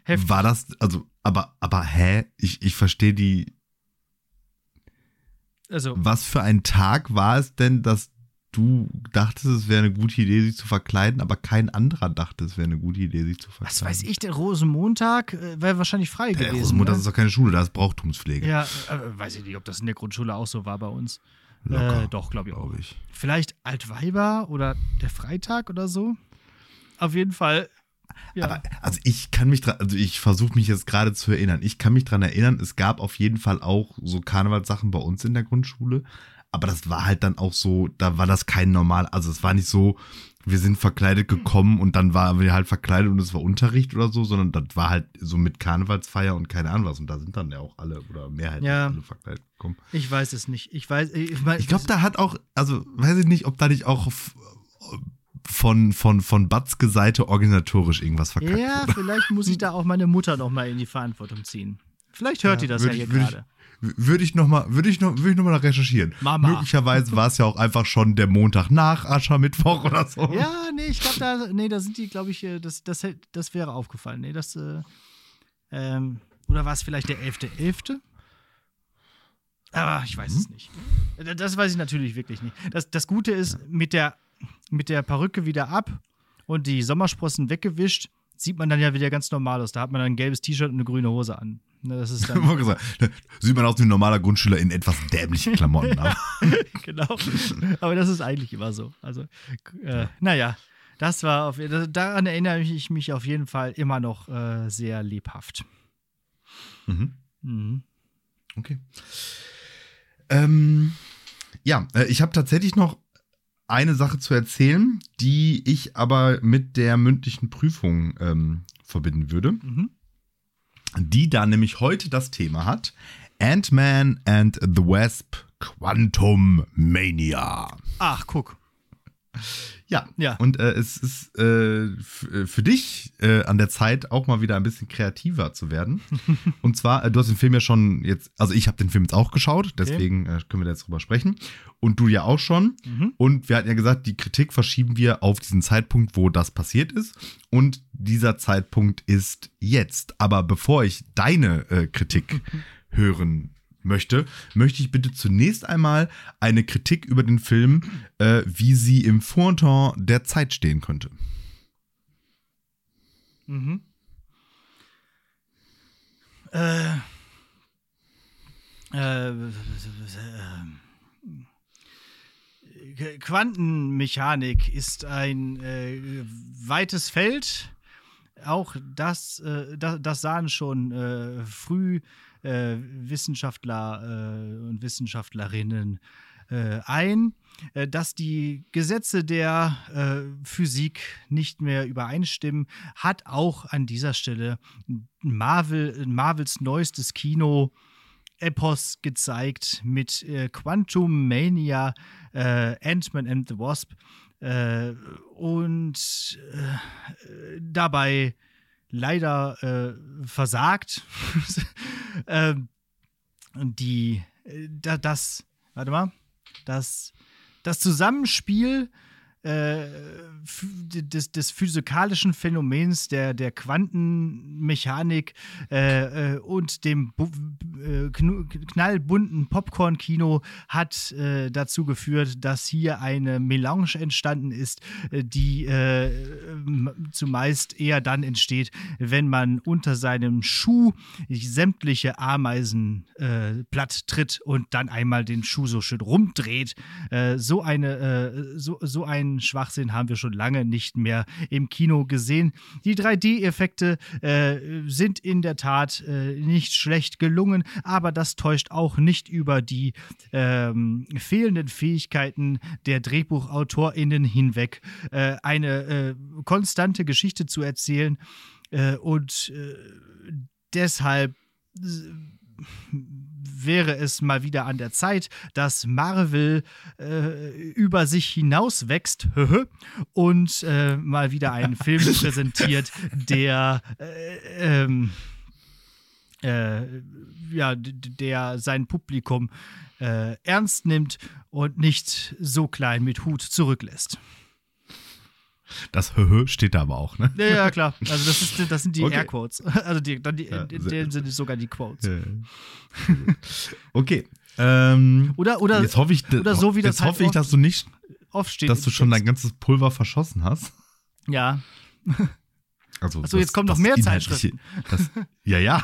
A: Heftig.
B: War das, also, aber, aber hä? Ich, ich verstehe die.
A: Also,
B: Was für ein Tag war es denn, dass du dachtest, es wäre eine gute Idee, sich zu verkleiden, aber kein anderer dachte, es wäre eine gute Idee, sich zu verkleiden?
A: was weiß ich, der Rosenmontag äh, wäre wahrscheinlich frei
B: Der
A: gewesen.
B: Rosenmutter,
A: ne?
B: ist doch keine Schule, da ist Brauchtumspflege.
A: Ja, äh, weiß ich nicht, ob das in der Grundschule auch so war bei uns.
B: Locker,
A: Äh, doch, glaube ich auch.
B: glaube ich.
A: Vielleicht Altweiber oder der Freitag oder so. Auf jeden Fall. Ja.
B: Aber also ich kann mich dran, also ich versuche mich jetzt gerade zu erinnern. Ich kann mich dran erinnern, es gab auf jeden Fall auch so Karnevalssachen bei uns in der Grundschule. Aber das war halt dann auch so, da war das kein normal, also es war nicht so, wir sind verkleidet gekommen und dann waren wir halt verkleidet und es war Unterricht oder so, sondern das war halt so mit Karnevalsfeier und keine Ahnung was. Und da sind dann ja auch alle oder mehrheitlich
A: Ja.
B: alle verkleidet gekommen.
A: ich weiß es nicht. Ich weiß, ich, mein,
B: Ich glaube, da hat auch, also weiß ich nicht, ob da nicht auch f- von, von, von Batzke Seite organisatorisch irgendwas verkackt
A: Ja,
B: wurde.
A: vielleicht muss ich da auch meine Mutter noch mal in die Verantwortung ziehen. Vielleicht hört
B: Ja,
A: die das ja
B: würd
A: hier
B: ich- würd ich-
A: gerade.
B: Würde ich noch mal, würde ich noch, würde ich noch mal recherchieren.
A: Mama.
B: Möglicherweise war es ja auch einfach schon der Montag nach Aschermittwoch oder so.
A: Ja, nee, ich glaube, da, nee, da sind die, glaube ich, äh, das, das, das wäre aufgefallen. Nee, das, äh, ähm, oder war es vielleicht der 11.11.? Aber ich weiß
B: Mhm.
A: es nicht. Äh, Das weiß ich natürlich wirklich nicht. Das, das Gute ist, mit, der, mit der Perücke wieder ab und die Sommersprossen weggewischt, sieht man dann ja wieder ganz normal aus. Da hat man dann ein gelbes T-Shirt und eine grüne Hose an. Ne, Das ist dann,
B: gesagt, Sieht man aus wie ein normaler Grundschüler in etwas dämlichen Klamotten. aber-
A: genau. Aber das ist eigentlich immer so. Also, äh, naja, das war auf, daran erinnere ich mich auf jeden Fall immer noch äh, sehr lebhaft.
B: mhm.
A: Mhm.
B: Okay. Ähm, ja, äh, ich habe tatsächlich noch eine Sache zu erzählen, die ich aber mit der mündlichen Prüfung ähm, verbinden würde.
A: Mhm.
B: die da nämlich heute das Thema hat: Ant-Man and the Wasp Quantum Mania.
A: Ach, guck.
B: Ja,
A: Ja.
B: und äh, es ist äh, äh, für dich äh, an der Zeit auch mal wieder ein bisschen kreativer zu werden. und zwar, äh, du hast den Film ja schon jetzt, also ich habe den Film jetzt auch geschaut, deswegen äh, können wir da jetzt drüber sprechen. Und du ja auch schon.
A: Mhm.
B: Und wir hatten ja gesagt, die Kritik verschieben wir auf diesen Zeitpunkt, wo das passiert ist. Und dieser Zeitpunkt ist jetzt. Aber bevor ich deine Kritik hören möchte, möchte ich bitte zunächst einmal eine Kritik über den Film, äh, wie sie im Fronton der Zeit stehen könnte.
A: Mhm. Äh, äh, äh, Quantenmechanik ist ein äh, weites Feld. Auch das, äh, das, das sahen schon äh, früh äh, Wissenschaftler äh, und Wissenschaftlerinnen äh, ein, äh, dass die Gesetze der äh, Physik nicht mehr übereinstimmen, hat auch an dieser Stelle Marvel, Marvels neuestes Kino Epos gezeigt mit äh, Quantum Mania, äh, Ant-Man and the Wasp äh, und dabei leider äh, versagt. ähm, die, äh, da, das, warte mal, das, das Zusammenspiel äh, des, des physikalischen Phänomens der, der Quantenmechanik äh, äh, und dem äh, knallbunten Popcorn-Kino hat äh, dazu geführt, dass hier eine Melange entstanden ist, die zumeist eher dann entsteht, wenn man unter seinem Schuh sämtliche Ameisen platt tritt und dann einmal den Schuh so schön rumdreht. So eine, so, so ein den Schwachsinn haben wir schon lange nicht mehr im Kino gesehen. Die 3D-Effekte äh, sind in der Tat äh, nicht schlecht gelungen, aber das täuscht auch nicht über die ähm, fehlenden Fähigkeiten der DrehbuchautorInnen hinweg, äh, eine äh, konstante Geschichte zu erzählen äh, und äh, deshalb wäre es mal wieder an der Zeit, dass Marvel äh, über sich hinaus wächst und äh, mal wieder einen Film präsentiert, der äh, ähm, äh, ja, der sein Publikum äh, ernst nimmt und nicht so klein mit Hut zurücklässt.
B: Das Höhö steht da aber auch, ne?
A: Ja, ja, klar. Also das, ist, das sind die okay. Airquotes. Also die, dann die, ja, in dem sind es sogar die Quotes. Ja.
B: okay. Ähm,
A: oder, oder,
B: jetzt hoffe ich,
A: oder so wie
B: das jetzt halt hoffe ich, dass du nicht,
A: oft steht
B: dass du schon dein ganzes Pulver verschossen hast.
A: Ja.
B: Also
A: Achso, jetzt kommen noch mehr Zeitschriften.
B: Das, ja, ja.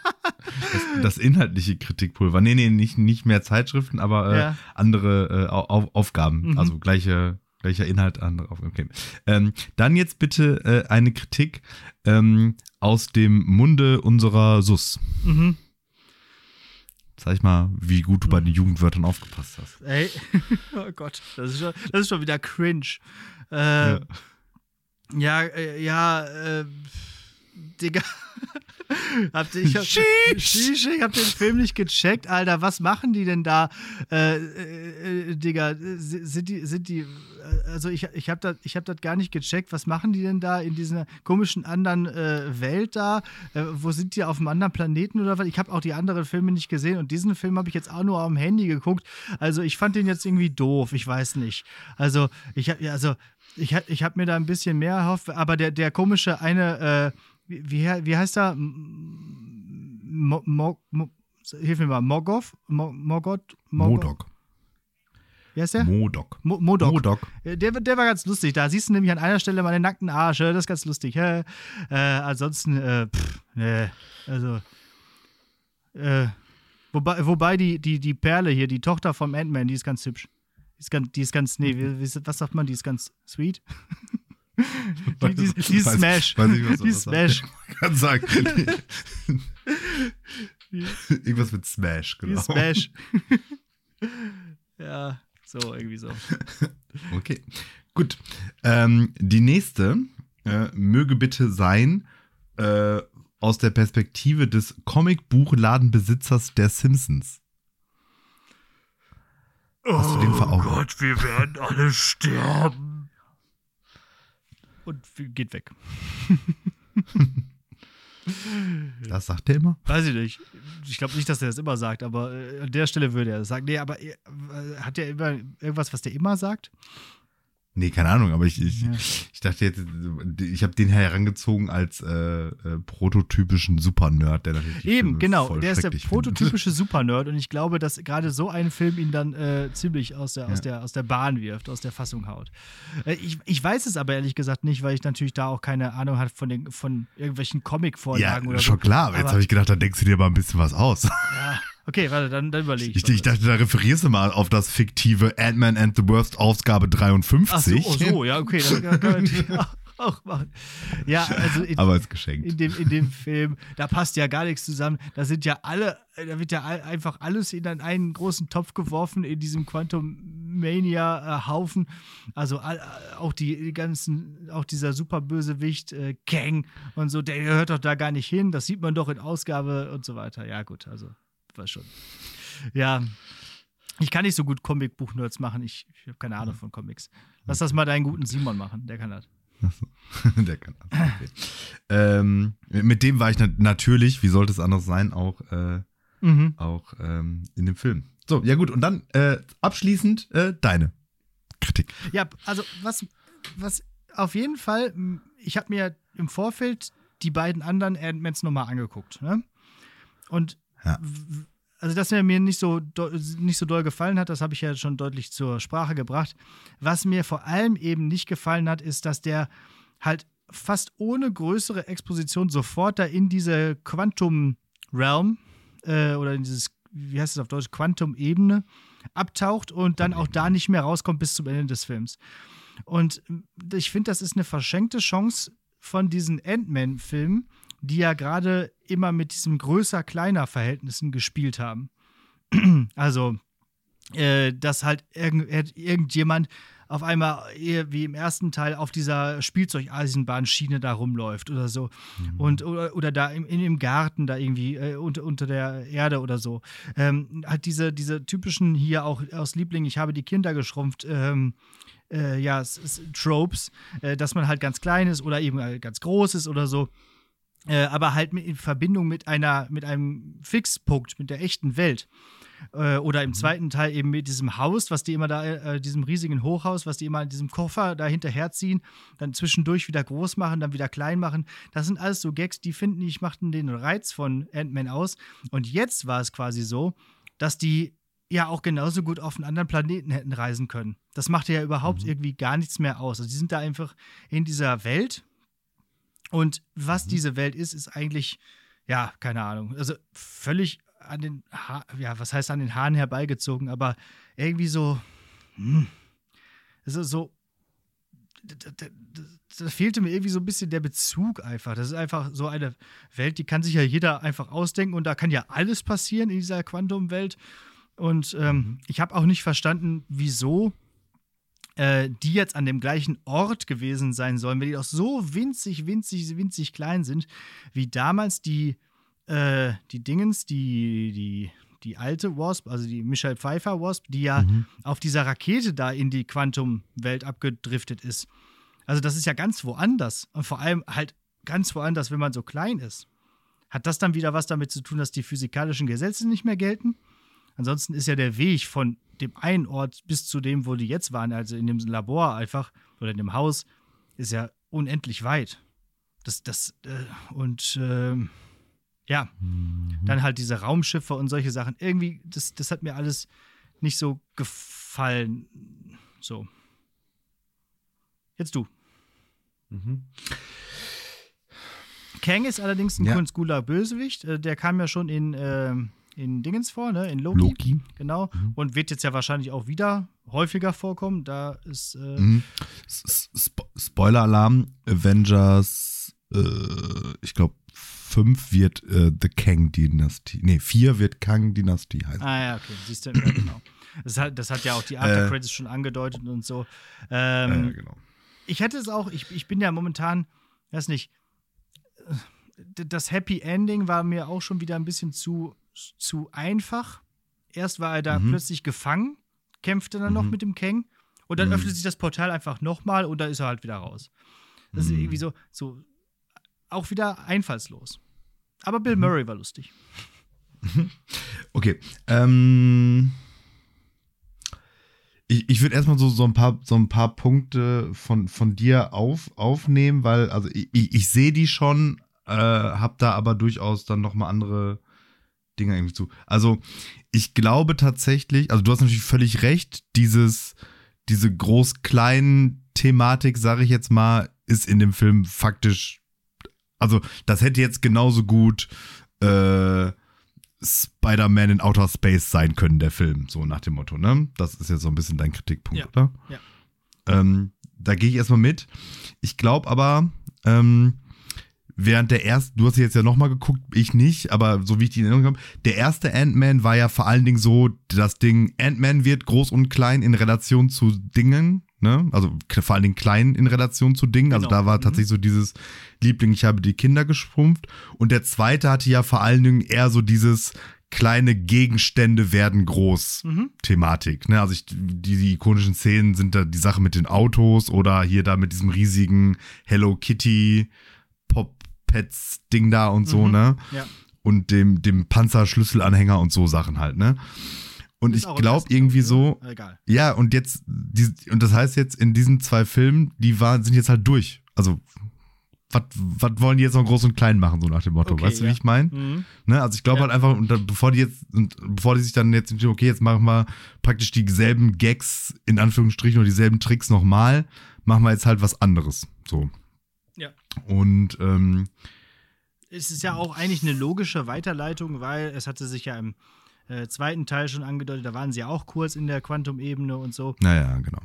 B: das, das, inhaltliche Kritikpulver. Nee, nee, nicht, nicht mehr Zeitschriften, aber äh, ja. andere äh, Auf, Aufgaben. Mhm. Also gleiche, gleicher Inhalt, andere Aufgaben. Okay. Ähm, dann jetzt bitte äh, eine Kritik ähm, aus dem Munde unserer Sus. Mhm. Zeig mal, wie gut du bei den Jugendwörtern aufgepasst hast.
A: Ey, oh Gott, das ist schon, das ist schon wieder cringe. Äh, ja. Ja, äh, ja, äh, Digga. Habt ihr, ich, hab, ich hab den Film nicht gecheckt, Alter. Was machen die denn da? Äh, äh, äh Digga, sind die, sind die, äh, also ich, ich hab das hab gar nicht gecheckt. Was machen die denn da in dieser komischen anderen äh, Welt da? Äh, wo sind die auf einem anderen Planeten oder was? Ich habe auch die anderen Filme nicht gesehen und diesen Film habe ich jetzt auch nur am Handy geguckt. Also ich fand den jetzt irgendwie doof, ich weiß nicht. Also ich also ich, ich habe mir da ein bisschen mehr erhofft, aber der, der komische eine, äh, wie, wie heißt er? Mo, Mo, Mo, hilf mir mal, Mogov? Mo, Mogot?
B: Modok.
A: Wie heißt der?
B: Modok.
A: Mo, Modok. Modok. Der, der war ganz lustig. Da siehst du nämlich an einer Stelle mal den nackten Arsch. Das ist ganz lustig. Äh, ansonsten, äh, pff, nee, also. Äh, wobei, wobei die, die, die Perle hier, die Tochter vom Ant-Man, die ist ganz hübsch. Die ist ganz, die ist ganz nee, was sagt man? Die ist ganz sweet. die, die, die, die Smash. Weiß ich, was die Smash.
B: Ich kann sagen. Irgendwas mit Smash, genau.
A: Die Smash. ja, so, irgendwie so.
B: Okay, gut. Ähm, die nächste äh, möge bitte sein äh, aus der Perspektive des Comicbuchladenbesitzers der Simpsons.
A: Hast? Oh Gott, wir werden alle sterben. Und geht weg.
B: Das sagt er immer?
A: Weiß ich nicht. Ich glaube nicht, dass er das immer sagt, aber äh, an der Stelle würde er das sagen. Nee, aber äh, hat er immer irgendwas, was der immer sagt?
B: Nee, keine Ahnung, aber ich, ich, ja. ich dachte jetzt, ich habe den herangezogen als äh, äh, prototypischen Super-Nerd, der natürlich.
A: Eben, genau, der ist der prototypische Super-Nerd und ich glaube, dass gerade so ein Film ihn dann äh, ziemlich aus der, ja. aus, der, aus der Bahn wirft, aus der Fassung haut. Äh, ich, ich weiß es aber ehrlich gesagt nicht, weil ich natürlich da auch keine Ahnung habe von, den, von irgendwelchen Comic-Vorlagen
B: ja,
A: oder
B: schon so. klar, aber jetzt habe ich gedacht, da denkst du dir mal ein bisschen was aus.
A: Ja. Okay, warte, dann, dann überlege ich.
B: Ich, ich dachte, da referierst du mal auf das fiktive Ant-Man and the Worst Ausgabe 53. Ach
A: so, oh so ja, okay. Dann kann man auch machen. Ja, also in,
B: aber als Geschenk.
A: In dem, in dem Film, da passt ja gar nichts zusammen. Da sind ja alle, da wird ja einfach alles in einen großen Topf geworfen in diesem Quantum Mania Haufen. Also auch die ganzen, auch dieser superbösewicht äh, Kang und so, der gehört doch da gar nicht hin. Das sieht man doch in Ausgabe und so weiter. Ja, gut, also weiß schon. Ja. Ich kann nicht so gut Comicbuch-Nerds machen. Ich, ich habe keine Ahnung von Comics. Lass das mal deinen guten Simon machen. Der kann das.
B: Der kann das. Okay. ähm, mit dem war ich natürlich, wie sollte es anders sein, auch, äh, mhm. auch ähm, in dem Film. So, ja gut. Und dann äh, abschließend äh, deine Kritik.
A: Ja, also was, was auf jeden Fall, ich habe mir im Vorfeld die beiden anderen Ant-Mans nochmal angeguckt. Ne? Und ja. Also, dass er mir nicht so, nicht so doll gefallen hat, das habe ich ja schon deutlich zur Sprache gebracht. Was mir vor allem eben nicht gefallen hat, ist, dass der halt fast ohne größere Exposition sofort da in diese Quantum Realm äh, oder in dieses, wie heißt es auf Deutsch, Quantum-Ebene abtaucht und dann auch da nicht mehr rauskommt bis zum Ende des Films. Und ich finde, das ist eine verschenkte Chance von diesen Ant-Man-Filmen, die ja gerade immer mit diesem größer-kleiner-Verhältnissen gespielt haben. also, äh, dass halt irgend, irgendjemand auf einmal wie im ersten Teil auf dieser Spielzeugeisenbahnschiene da rumläuft oder so. Mhm. Und, oder, oder da im, in, im Garten da irgendwie äh, unter, unter der Erde oder so. Ähm, halt diese, diese typischen hier auch aus Liebling, ich habe die Kinder geschrumpft, ähm, äh, ja, Tropes, äh, dass man halt ganz klein ist oder eben halt ganz groß ist oder so. Äh, aber halt in Verbindung mit einer, mit einem Fixpunkt, mit der echten Welt. Äh, oder im mhm. zweiten Teil eben mit diesem Haus, was die immer da, äh, diesem riesigen Hochhaus, was die immer in diesem Koffer da hinterherziehen, dann zwischendurch wieder groß machen, dann wieder klein machen. Das sind alles so Gags, die finden ich, machten den Reiz von Ant-Man aus. Und jetzt war es quasi so, dass die ja auch genauso gut auf einen anderen Planeten hätten reisen können. Das machte ja überhaupt mhm. irgendwie gar nichts mehr aus. Also die sind da einfach in dieser Welt. Und was mhm. diese Welt ist, ist eigentlich, ja, keine Ahnung. Also völlig an den, ha ja, was heißt an den Haaren herbeigezogen, aber irgendwie so, hm, also so, da fehlte mir irgendwie so ein bisschen der Bezug einfach. Das ist einfach so eine Welt, die kann sich ja jeder einfach ausdenken und da kann ja alles passieren in dieser Quantumwelt. Und ähm, mhm. ich habe auch nicht verstanden, wieso äh, die jetzt an dem gleichen Ort gewesen sein sollen, wenn die doch so winzig, winzig, winzig klein sind, wie damals die äh, die Dingens, die, die, die alte Wasp, also die Michelle Pfeiffer Wasp, die ja mhm. auf dieser Rakete da in die Quantumwelt abgedriftet ist. Also das ist ja ganz woanders. Und vor allem halt ganz woanders, wenn man so klein ist. Hat das dann wieder was damit zu tun, dass die physikalischen Gesetze nicht mehr gelten? Ansonsten ist ja der Weg von dem einen Ort bis zu dem, wo die jetzt waren, also in dem Labor einfach oder in dem Haus, ist ja unendlich weit. Das, das, äh, und äh, ja, mhm. dann halt diese Raumschiffe und solche Sachen. Irgendwie, das, das hat mir alles nicht so gefallen. So. Jetzt du. Mhm. Kang ist allerdings ein ja. cooler Bösewicht. Äh, der kam ja schon in, äh, in Dingens vor, ne? In Loki. Loki. Genau. Mhm. Und wird jetzt ja wahrscheinlich auch wieder häufiger vorkommen. Da ist. Äh mhm.
B: Sp Spoiler-Alarm: Avengers, äh, ich glaube, 5 wird äh, The Kang-Dynastie. Nee, 4 wird Kang-Dynastie heißen.
A: Ah ja, okay. Siehst du, ja, genau. Das hat, das hat ja auch die After-Credits äh, schon angedeutet und so. Ähm, äh, genau. Ich hätte es auch, ich, ich bin ja momentan, weiß nicht, äh, das Happy Ending war mir auch schon wieder ein bisschen zu, zu einfach. Erst war er da mhm. plötzlich gefangen, kämpfte dann mhm. noch mit dem Kang und dann mhm. öffnet sich das Portal einfach nochmal und da ist er halt wieder raus. Das ist mhm. irgendwie so, so auch wieder einfallslos. Aber Bill mhm. Murray war lustig.
B: Okay. Ähm, ich ich würde erstmal so, so, ein paar, so ein paar Punkte von, von dir auf, aufnehmen, weil also ich, ich sehe die schon, äh, habe da aber durchaus dann nochmal andere Dinge irgendwie zu. Also ich glaube tatsächlich, also du hast natürlich völlig recht, dieses, diese groß-kleinen Thematik, sage ich jetzt mal, ist in dem Film faktisch also, das hätte jetzt genauso gut äh, Spider-Man in Outer Space sein können, der Film, so nach dem Motto, ne? Das ist jetzt so ein bisschen dein Kritikpunkt,
A: ja.
B: oder?
A: Ja.
B: Ähm, da gehe ich erstmal mit. Ich glaube aber, ähm, während der erste, du hast jetzt ja nochmal geguckt, ich nicht, aber so wie ich die Erinnerung habe, der erste Ant-Man war ja vor allen Dingen so, das Ding, Ant-Man wird groß und klein in Relation zu Dingen, ne? Also vor allen Dingen klein in Relation zu Dingen. Also genau. Da war mhm. tatsächlich so dieses Liebling, ich habe die Kinder geschrumpft. Und der zweite hatte ja vor allen Dingen eher so dieses kleine Gegenstände werden groß mhm. Thematik. Ne? Also ich, die, die ikonischen Szenen sind da die Sache mit den Autos oder hier da mit diesem riesigen Hello Kitty Pop Pets Ding da und so, mhm. ne?
A: Ja.
B: Und dem, dem Panzerschlüsselanhänger und so Sachen halt, ne? Und ich glaube irgendwie so.
A: Egal.
B: Ja, und jetzt, die, und das heißt jetzt in diesen zwei Filmen, die waren, sind jetzt halt durch. Also, was wollen die jetzt noch groß und klein machen, so nach dem Motto? Okay, weißt du, ja. wie ich meine? Mhm. Ne, also ich glaube ja. halt einfach, und dann, bevor die jetzt, und bevor die sich dann jetzt okay, jetzt machen wir praktisch dieselben Gags, in Anführungsstrichen, oder dieselben Tricks nochmal, machen wir jetzt halt was anderes. So.
A: Ja.
B: Und ähm,
A: es ist ja auch eigentlich eine logische Weiterleitung, weil es hatte sich ja im äh, zweiten Teil schon angedeutet, da waren sie auch kurz in der Quantum-Ebene und so.
B: Naja, genau.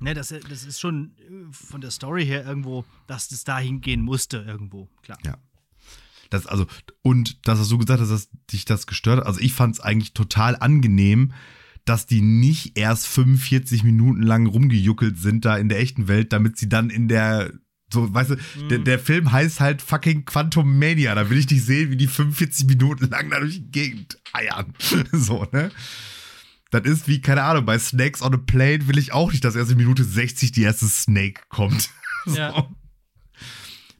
A: Ne, das, das ist schon äh, von der Story her irgendwo, dass das dahin gehen musste, irgendwo, klar.
B: Ja. Das, also, und das, was du gesagt hast, dass dich das gestört hat. Also, ich fand es eigentlich total angenehm, dass die nicht erst 45 Minuten lang rumgejuckelt sind da in der echten Welt, damit sie dann in der so, weißt du,
A: Mhm.
B: der, der Film heißt halt fucking Quantum Mania. Da will ich nicht sehen, wie die 45 Minuten lang da durch die Gegend eiern. so, ne? Das ist wie, keine Ahnung, bei Snakes on a Plane will ich auch nicht, dass erst in Minute 60 die erste Snake kommt. so.
A: Ja.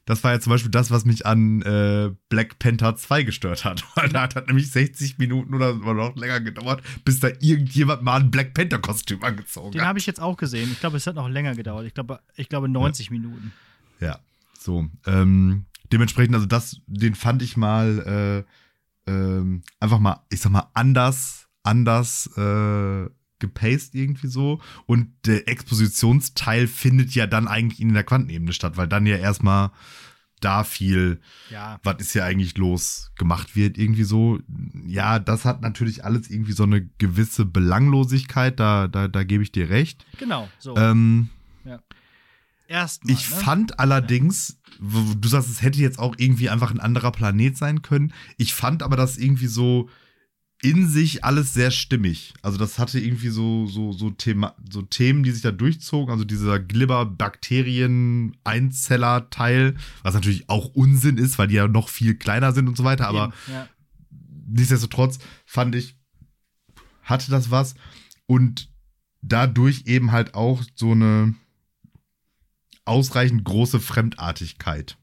B: Das war ja zum Beispiel das, was mich an äh, Black Panther 2 gestört hat. Weil da hat nämlich 60 Minuten oder noch länger gedauert, bis da irgendjemand mal ein Black Panther-Kostüm angezogen
A: Den
B: hat.
A: habe ich jetzt auch gesehen. Ich glaube, es hat noch länger gedauert. Ich glaube, ich glaube 90 Minuten.
B: Ja, so. Ähm, dementsprechend, also das, den fand ich mal äh, ähm, einfach mal, ich sag mal, anders, anders äh, gepaced irgendwie so. Und der Expositionsteil findet ja dann eigentlich in der Quantenebene statt, weil dann ja erstmal da viel,
A: Ja.
B: was ist ja eigentlich los, gemacht wird, irgendwie so. Ja, das hat natürlich alles irgendwie so eine gewisse Belanglosigkeit, da, da, da gebe ich dir recht.
A: Genau, so.
B: Ähm,
A: Erstmal.
B: ich
A: ne?
B: fand allerdings, du sagst, es hätte jetzt auch irgendwie einfach ein anderer Planet sein können. Ich fand aber das irgendwie so in sich alles sehr stimmig. Also das hatte irgendwie so, so, so, Thema, so Themen, die sich da durchzogen. Also dieser Glibber-Bakterien-Einzeller-Teil, was natürlich auch Unsinn ist, weil die ja noch viel kleiner sind und so weiter. Aber
A: ja.
B: nichtsdestotrotz fand ich, hatte das was und dadurch eben halt auch so eine ausreichend große Fremdartigkeit.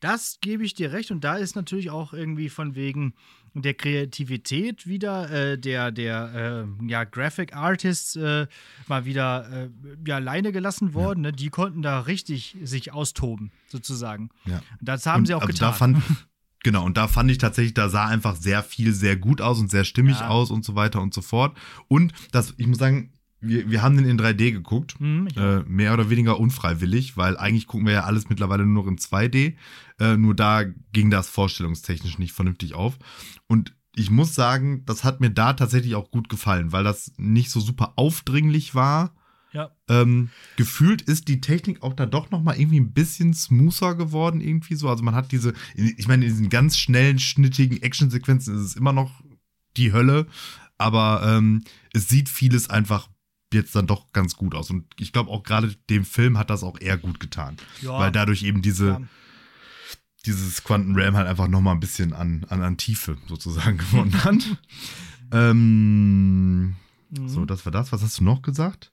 A: Das gebe ich dir recht und da ist natürlich auch irgendwie von wegen der Kreativität wieder äh, der der äh, ja Graphic Artists äh, mal wieder äh, ja alleine gelassen worden. Ne? Die konnten da richtig sich austoben sozusagen.
B: Ja.
A: Und das haben
B: und,
A: sie auch
B: also
A: getan.
B: Da fand, genau, und da fand ich tatsächlich, da sah einfach sehr viel sehr gut aus und sehr stimmig
A: Ja.
B: aus und so weiter und so fort. Und das, ich muss sagen, wir, wir haben den in 3D geguckt.
A: Hm.
B: Äh, mehr oder weniger unfreiwillig, weil eigentlich gucken wir ja alles mittlerweile nur noch in 2D. Äh, nur da ging das vorstellungstechnisch nicht vernünftig auf. Und ich muss sagen, das hat mir da tatsächlich auch gut gefallen, weil das nicht so super aufdringlich war.
A: ja.
B: Ähm, gefühlt ist die Technik auch da doch noch mal irgendwie ein bisschen smoother geworden irgendwie so. Also man hat diese, ich meine, in diesen ganz schnellen, schnittigen Actionsequenzen ist es immer noch die Hölle, aber ähm, es sieht vieles einfach jetzt dann doch ganz gut aus. Und ich glaube auch gerade dem Film hat das auch eher gut getan,
A: Ja.
B: weil dadurch eben diese
A: Ja.
B: dieses Quanten Realm halt einfach noch mal ein bisschen an, an, an Tiefe sozusagen gewonnen hat. ähm,
A: Mhm.
B: so, das war das. Was hast du noch gesagt?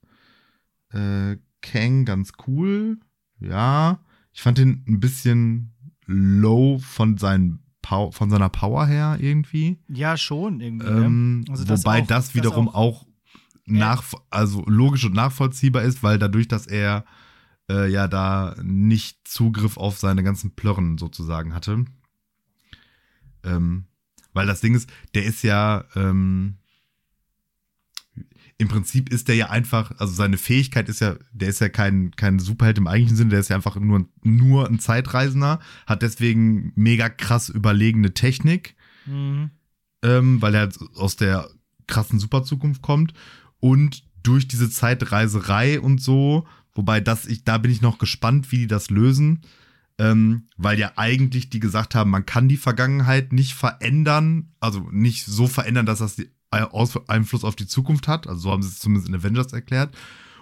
B: Äh, Kang ganz cool. Ja. Ich fand den ein bisschen low von, seinen von seiner Power her irgendwie.
A: ja, schon irgendwie.
B: Ähm,
A: ne? Also das
B: wobei
A: auch-
B: das
A: das
B: wiederum
A: auch.
B: auch, nach, also logisch und nachvollziehbar ist, weil dadurch, dass er äh, ja da nicht Zugriff auf seine ganzen Plörren sozusagen hatte. Ähm, weil das Ding ist, der ist ja ähm, im Prinzip ist der ja einfach, also seine Fähigkeit ist ja, der ist ja kein, kein Superheld im eigentlichen Sinne, der ist ja einfach nur, nur ein Zeitreisender, hat deswegen mega krass überlegene Technik
A: Mhm.
B: ähm, weil er halt aus der krassen Superzukunft kommt und durch diese Zeitreiserei und so, wobei das ich da bin ich noch gespannt, wie die das lösen, ähm, weil ja eigentlich die gesagt haben, man kann die Vergangenheit nicht verändern, also nicht so verändern, dass das Einfluss auf die Zukunft hat, also so haben sie es zumindest in Avengers erklärt.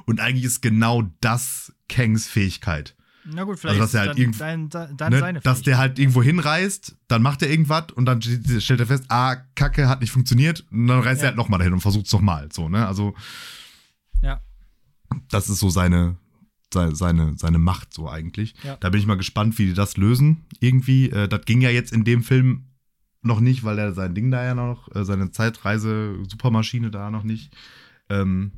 B: Und eigentlich ist genau das Kangs Fähigkeit.
A: Na gut, vielleicht
B: dass er halt
A: dann,
B: irgend-
A: dein, dein, dann
B: Ne? Dass der halt irgendwo hinreist, dann macht er irgendwas und dann st- stellt er fest, ah, Kacke, hat nicht funktioniert und dann reist
A: Ja.
B: er halt nochmal dahin und versucht es nochmal. So, ne? Also,
A: Ja.
B: das ist so seine, seine, seine, seine Macht so eigentlich.
A: Ja.
B: Da bin ich mal gespannt, wie die das lösen. Irgendwie, äh, das ging ja jetzt in dem Film noch nicht, weil er sein Ding da ja noch, äh, seine Zeitreise-Supermaschine da noch nicht ähm,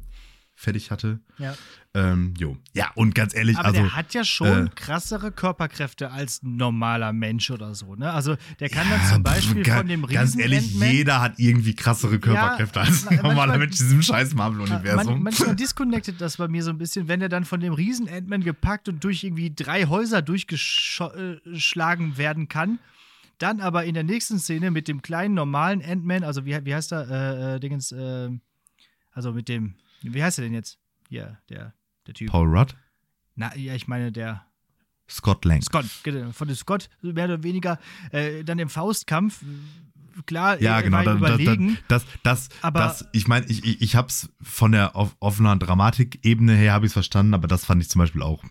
B: fertig hatte.
A: Ja.
B: Ähm, jo. Ja, und ganz ehrlich,
A: Aber
B: also.
A: der hat ja schon
B: äh,
A: krassere Körperkräfte als ein normaler Mensch oder so, ne? Also der kann
B: Ja,
A: dann zum Beispiel
B: ga-
A: von dem Riesen
B: Ganz ehrlich,
A: Ant-Man-
B: jeder hat irgendwie krassere Körperkräfte als ein
A: ma-
B: normaler
A: manchmal-
B: Mensch in diesem scheiß
A: Man,
B: Marvel-Universum.
A: manchmal disconnected das bei mir so ein bisschen, wenn er dann von dem riesen Ant-Man gepackt und durch irgendwie drei Häuser durchgeschlagen werden kann. Dann aber in der nächsten Szene mit dem kleinen normalen Ant-Man, also wie, wie heißt er, äh, äh, Dingens, äh, also mit dem, wie heißt er denn jetzt? Hier, der der Typ.
B: Paul Rudd?
A: Na, ja, ich meine, der
B: Scott Lang.
A: Scott, genau, von dem Scott, mehr oder weniger, äh, dann im Faustkampf, klar,
B: Ja,
A: er
B: genau. Das,
A: überlegen.
B: das, das, das,
A: Aber-
B: das, ich meine, ich, ich, ich hab's von der off- offenen Dramatikebene her habe ich verstanden, aber das fand ich zum Beispiel auch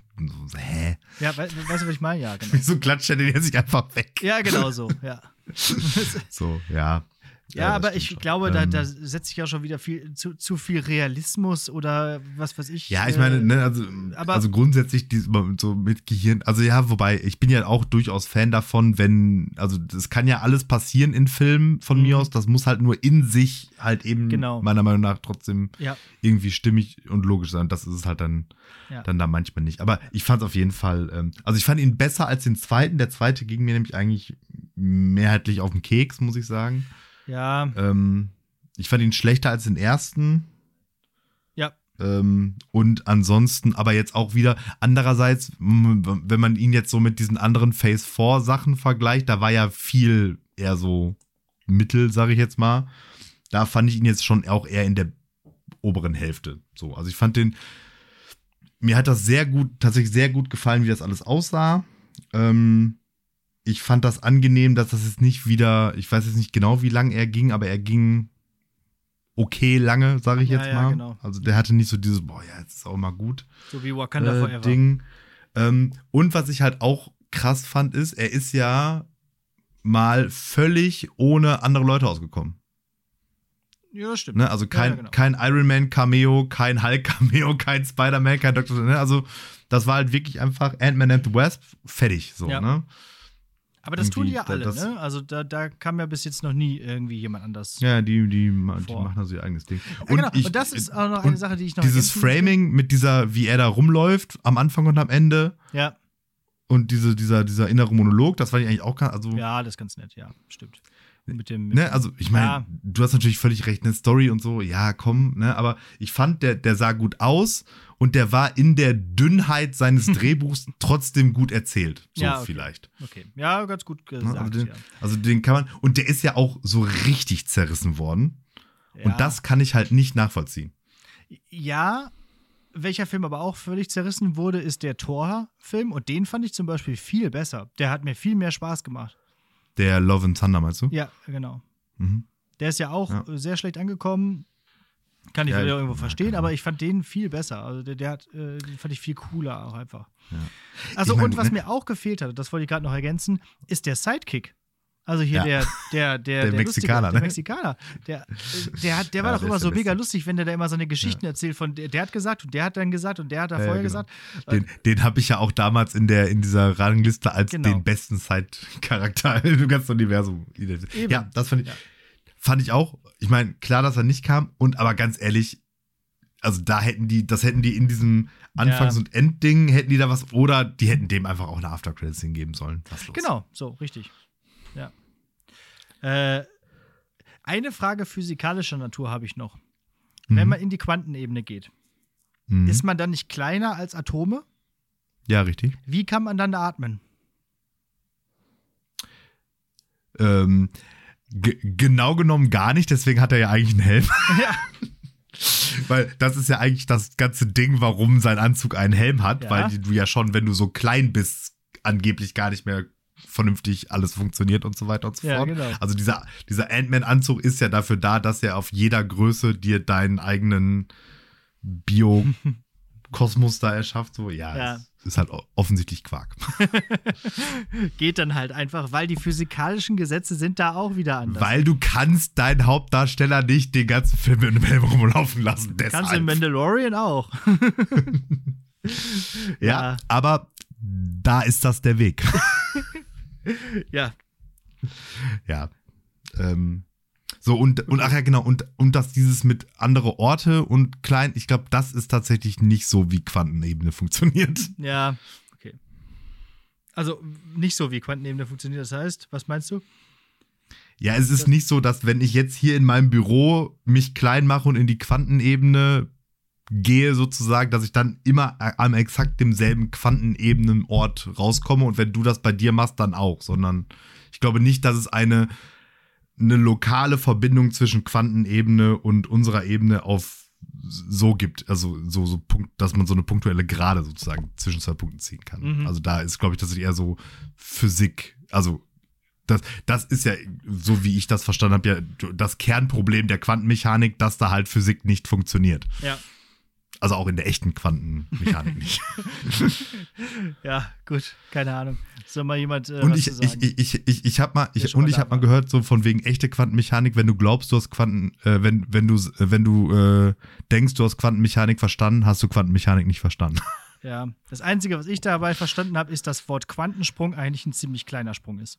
B: so, hä?
A: ja, we weißt du, was ich meine? Ja, genau.
B: Wieso klatscht er den jetzt nicht einfach weg?
A: Ja, genau so, ja.
B: So, ja.
A: Ja, aber ich
B: schon.
A: glaube, da,
B: Ähm,
A: da setzt sich ja schon wieder viel zu, zu viel Realismus oder was weiß ich.
B: Ja, ich
A: äh,
B: meine, ne, also,
A: aber-
B: also grundsätzlich die, so mit Gehirn, also ja, wobei, ich bin ja auch durchaus Fan davon, wenn, also das kann ja alles passieren in Filmen von mir
A: Mhm.
B: aus, das muss halt nur in sich halt eben
A: Genau.
B: meiner Meinung nach trotzdem
A: Ja,
B: irgendwie stimmig und logisch sein. Das ist es halt dann,
A: Ja.
B: dann da manchmal nicht. Aber ich fand es auf jeden Fall, ähm, also ich fand ihn besser als den zweiten. Der zweite ging mir nämlich eigentlich mehrheitlich auf den Keks, muss ich sagen.
A: Ja,
B: Ähm, ich fand ihn schlechter als den ersten.
A: ja,
B: Ähm, und ansonsten, aber jetzt auch wieder, andererseits, wenn man ihn jetzt so mit diesen anderen Phase 4 Sachen vergleicht, da war ja viel eher so Mittel, sage ich jetzt mal. Da fand ich ihn jetzt schon auch eher in der oberen Hälfte. So, also ich fand den, mir hat das sehr gut, tatsächlich sehr gut gefallen, wie das alles aussah. Ähm, ich fand das angenehm, dass das jetzt nicht wieder, ich weiß jetzt nicht genau, wie lang er ging, aber er ging okay lange, sage ich
A: Ja,
B: jetzt
A: ja,
B: mal.
A: genau.
B: Also der hatte nicht so dieses, boah, ja, jetzt ist auch mal gut
A: so wie Wakanda
B: äh,
A: Forever.
B: Ding. Ähm, und was ich halt auch krass fand, ist, er ist ja mal völlig ohne andere Leute ausgekommen.
A: Ja, stimmt.
B: Ne? Also kein,
A: Ja, genau.
B: kein Iron Man Cameo, kein Hulk Cameo, kein Spider-Man, kein Doctor ne? Also das war halt wirklich einfach Ant-Man and the Wasp, fertig. So,
A: Ja.
B: ne?
A: Aber das tun die ja alle, ne? Also da, da kam ja bis jetzt noch nie irgendwie jemand anders.
B: Ja, die, die, die machen da so ihr eigenes Ding.
A: Ja, genau. Und das ist auch noch eine
B: und
A: Sache, die ich noch
B: Dieses. Framing mit dieser, wie er da rumläuft, am Anfang und am Ende
A: Ja,
B: und diese, dieser, dieser innere Monolog, das fand ich eigentlich auch ganz, also
A: ja, das ist ganz nett, ja, stimmt. Und mit dem,
B: Ne, also ich meine,
A: Ja.
B: du hast natürlich völlig recht, eine Story und so, ja, komm, ne, aber ich fand, der, der sah gut aus und der war in der Dünnheit seines Drehbuchs trotzdem gut erzählt. So
A: Ja, okay.
B: vielleicht.
A: okay. Ja, ganz gut gesagt,
B: also, den,
A: ja.
B: also den kann man, und der ist ja auch so richtig zerrissen worden.
A: ja.
B: Und das kann ich halt nicht nachvollziehen.
A: Ja, welcher Film aber auch völlig zerrissen wurde, ist der Thor-Film. Und den fand ich zum Beispiel viel besser. Der hat mir viel mehr Spaß gemacht.
B: Der Love and Thunder, meinst du?
A: Ja, genau.
B: Mhm.
A: Der ist ja auch
B: Ja.
A: sehr schlecht angekommen. Kann ich
B: Ja,
A: irgendwo
B: ja,
A: verstehen, aber ich fand den viel besser. Also der, der hat, äh, den fand ich viel cooler auch einfach.
B: Ja.
A: Also
B: Ich mein,
A: und was
B: ne-
A: mir auch gefehlt hat, das wollte ich gerade noch ergänzen, ist der Sidekick. Also hier
B: Ja.
A: der, der, der,
B: Der Mexikaner,
A: Lustige, der
B: ne?
A: Mexikaner. Der, äh, der, hat, der war
B: Ja,
A: doch
B: der
A: immer so
B: der
A: mega lustig, wenn der da immer seine Geschichten erzählt von der, der hat gesagt und der hat dann gesagt und der hat da
B: Ja, ja,
A: vorher
B: genau.
A: gesagt.
B: Den, den habe ich ja auch damals in, der, in dieser Rangliste als
A: Genau.
B: den besten Side-Charakter im ganzen Universum identifiziert. Ja, das fand ich,
A: Ja.
B: Fand ich auch. Ich meine, klar, dass er nicht kam, und aber ganz ehrlich, also da hätten die, das hätten die in diesem Anfangs- und Endding, hätten die da was, oder die hätten dem einfach auch eine After-Credits hingeben sollen.
A: Genau, so, richtig. Ja. Äh, eine Frage physikalischer Natur habe ich noch. Wenn
B: Mhm.
A: man in die Quantenebene geht,
B: Mhm.
A: ist man dann nicht kleiner als Atome?
B: ja, richtig.
A: Wie kann man dann atmen?
B: Ähm, ge- genau genommen gar nicht, deswegen hat er ja eigentlich einen Helm.
A: ja.
B: Weil das ist ja eigentlich das ganze Ding, warum sein Anzug einen Helm hat,
A: Ja.
B: weil du ja schon, wenn du so klein bist, angeblich gar nicht mehr vernünftig alles funktioniert und so weiter und so
A: Ja,
B: fort.
A: genau.
B: Also dieser, dieser Ant-Man-Anzug ist ja dafür da, dass er auf jeder Größe dir deinen eigenen Bio-Kosmos da erschafft. So, ja,
A: Ja.
B: es ist halt offensichtlich Quark.
A: Geht dann halt einfach, weil die physikalischen Gesetze sind da auch wieder anders.
B: Weil du kannst deinen Hauptdarsteller nicht den ganzen Film mit einem Helm rumlaufen lassen.
A: Kannst du
B: deshalb.
A: im Mandalorian auch.
B: ja,
A: Ja.
B: aber da ist das der Weg.
A: ja.
B: ja. Ähm, so, und, und ach ja, genau, und, und dass dieses mit andere Orte und klein, ich glaube, das ist tatsächlich nicht so, wie Quantenebene funktioniert.
A: Ja, okay. Also nicht so, wie Quantenebene funktioniert. Das heißt, was meinst du?
B: Ja, es ist nicht so, dass wenn ich jetzt hier in meinem Büro mich klein mache und in die Quantenebene gehe, sozusagen, dass ich dann immer am exakt demselben Quantenebenenort rauskomme und wenn du das bei dir machst, dann auch, sondern ich glaube nicht, dass es eine, eine lokale Verbindung zwischen Quantenebene und unserer Ebene auf so gibt, also so, so Punkt, dass man so eine punktuelle Gerade sozusagen zwischen zwei Punkten ziehen kann.
A: Mhm.
B: Also da ist, glaube ich, tatsächlich eher so Physik, also das, das ist ja, so wie ich das verstanden habe, ja das Kernproblem der Quantenmechanik, dass da halt Physik nicht funktioniert.
A: Ja.
B: Also auch in der echten Quantenmechanik nicht.
A: Ja, gut, keine Ahnung. Soll mal jemand äh,
B: und ich, ich,
A: sagen?
B: ich, ich, ich, habe mal, ich, und ich habe mal gehört, so von wegen echte Quantenmechanik, wenn du glaubst, du hast Quanten, äh, wenn, wenn du, wenn du äh, denkst, du hast Quantenmechanik verstanden, hast du Quantenmechanik nicht verstanden.
A: Ja, das Einzige, was ich dabei verstanden habe, ist, dass Wort Quantensprung eigentlich ein ziemlich kleiner Sprung ist.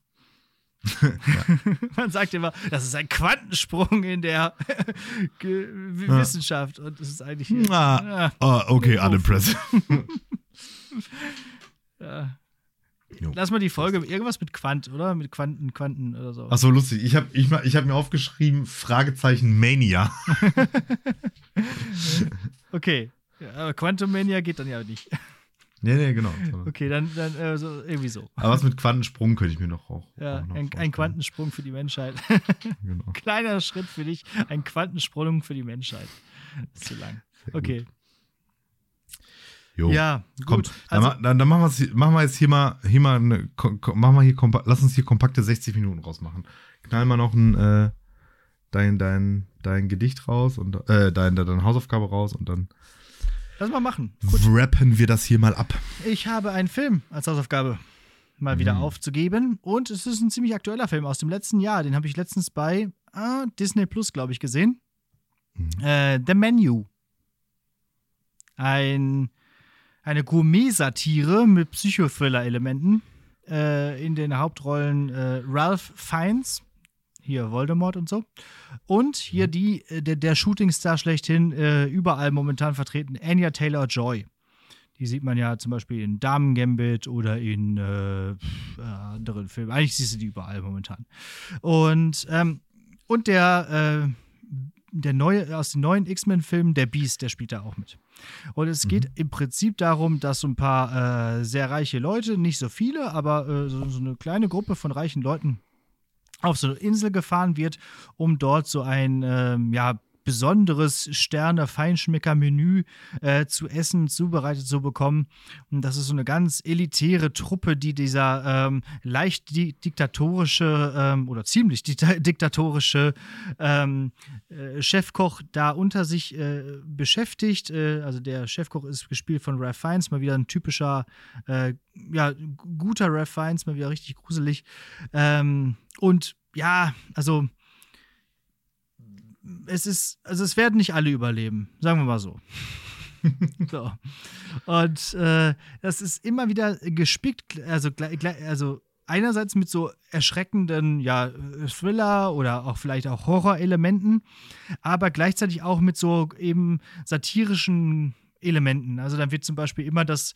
A: Man sagt immer, das ist ein Quantensprung in der
B: Ja.
A: Wissenschaft und es ist eigentlich.
B: Ah, ah, okay, unimpressive.
A: Ja.
B: Jo.
A: Lass mal die Folge irgendwas mit Quant, oder? Mit Quanten, Quanten oder so.
B: Ach so, lustig. Ich habe ich, ich hab mir aufgeschrieben, Fragezeichen Mania.
A: Okay. Ja, aber Quantum Mania geht dann ja nicht.
B: Nee, nee, genau.
A: Okay, dann, dann äh, so, irgendwie so.
B: Aber was mit Quantensprung könnte ich mir noch auch.
A: Ja,
B: auch noch
A: ein, ein. Quantensprung für die Menschheit.
B: Genau.
A: Kleiner Schritt für dich, ein Quantensprung für die Menschheit. Ist zu lang.
B: Sehr
A: Okay.
B: gut. Jo.
A: Ja,
B: Komm,
A: gut.
B: dann,
A: Also,
B: ma- dann, dann machen, machen wir jetzt hier mal, hier mal eine, machen wir hier lass uns hier kompakte 60 Minuten rausmachen. Knall mal noch ein, äh, dein, dein, dein Gedicht raus und äh, dein, deine Hausaufgabe raus und dann
A: lass mal machen.
B: wrappen wir das hier mal ab.
A: Ich habe einen Film als Hausaufgabe mal wieder
B: Mhm.
A: aufzugeben. Und es ist ein ziemlich aktueller Film aus dem letzten Jahr. Den habe ich letztens bei ah, Disney Plus, glaube ich, gesehen.
B: Mhm.
A: Äh, The Menu. Ein, eine Gourmet-Satire mit Psychothriller-Elementen. Äh, in den Hauptrollen äh, Ralph Fiennes, hier Voldemort und so. Und hier die, äh, der, der Shootingstar schlechthin, äh, überall momentan vertreten, Anya Taylor-Joy. Die sieht man ja zum Beispiel in Damen Gambit oder in äh, äh, anderen Filmen. Eigentlich siehst du die überall momentan. Und, ähm, und der, äh, der neue, aus den neuen X-Men-Filmen, der Beast, der spielt da auch mit. Und es geht im Prinzip darum, dass so ein paar äh, sehr reiche Leute, nicht so viele, aber so, so eine kleine Gruppe von reichen Leuten auf so eine Insel gefahren wird, um dort so ein ähm, ja, besonderes Sterne-Feinschmecker-Menü äh, zu essen, zubereitet zu bekommen. Und das ist so eine ganz elitäre Truppe, die dieser ähm, leicht di diktatorische ähm, oder ziemlich dikta diktatorische ähm, äh, Chefkoch da unter sich äh, beschäftigt. Äh, also der Chefkoch ist gespielt von Ralph Fiennes, mal wieder ein typischer, äh, ja, guter Ralph Fiennes, mal wieder richtig gruselig. Ähm, und ja, also es ist, also es werden nicht alle überleben, sagen wir mal so. so. Und äh, das ist immer wieder gespickt, also, also einerseits mit so erschreckenden ja, Thriller oder auch vielleicht auch Horrorelementen, aber gleichzeitig auch mit so eben satirischen Elementen. Also dann wird zum Beispiel immer das,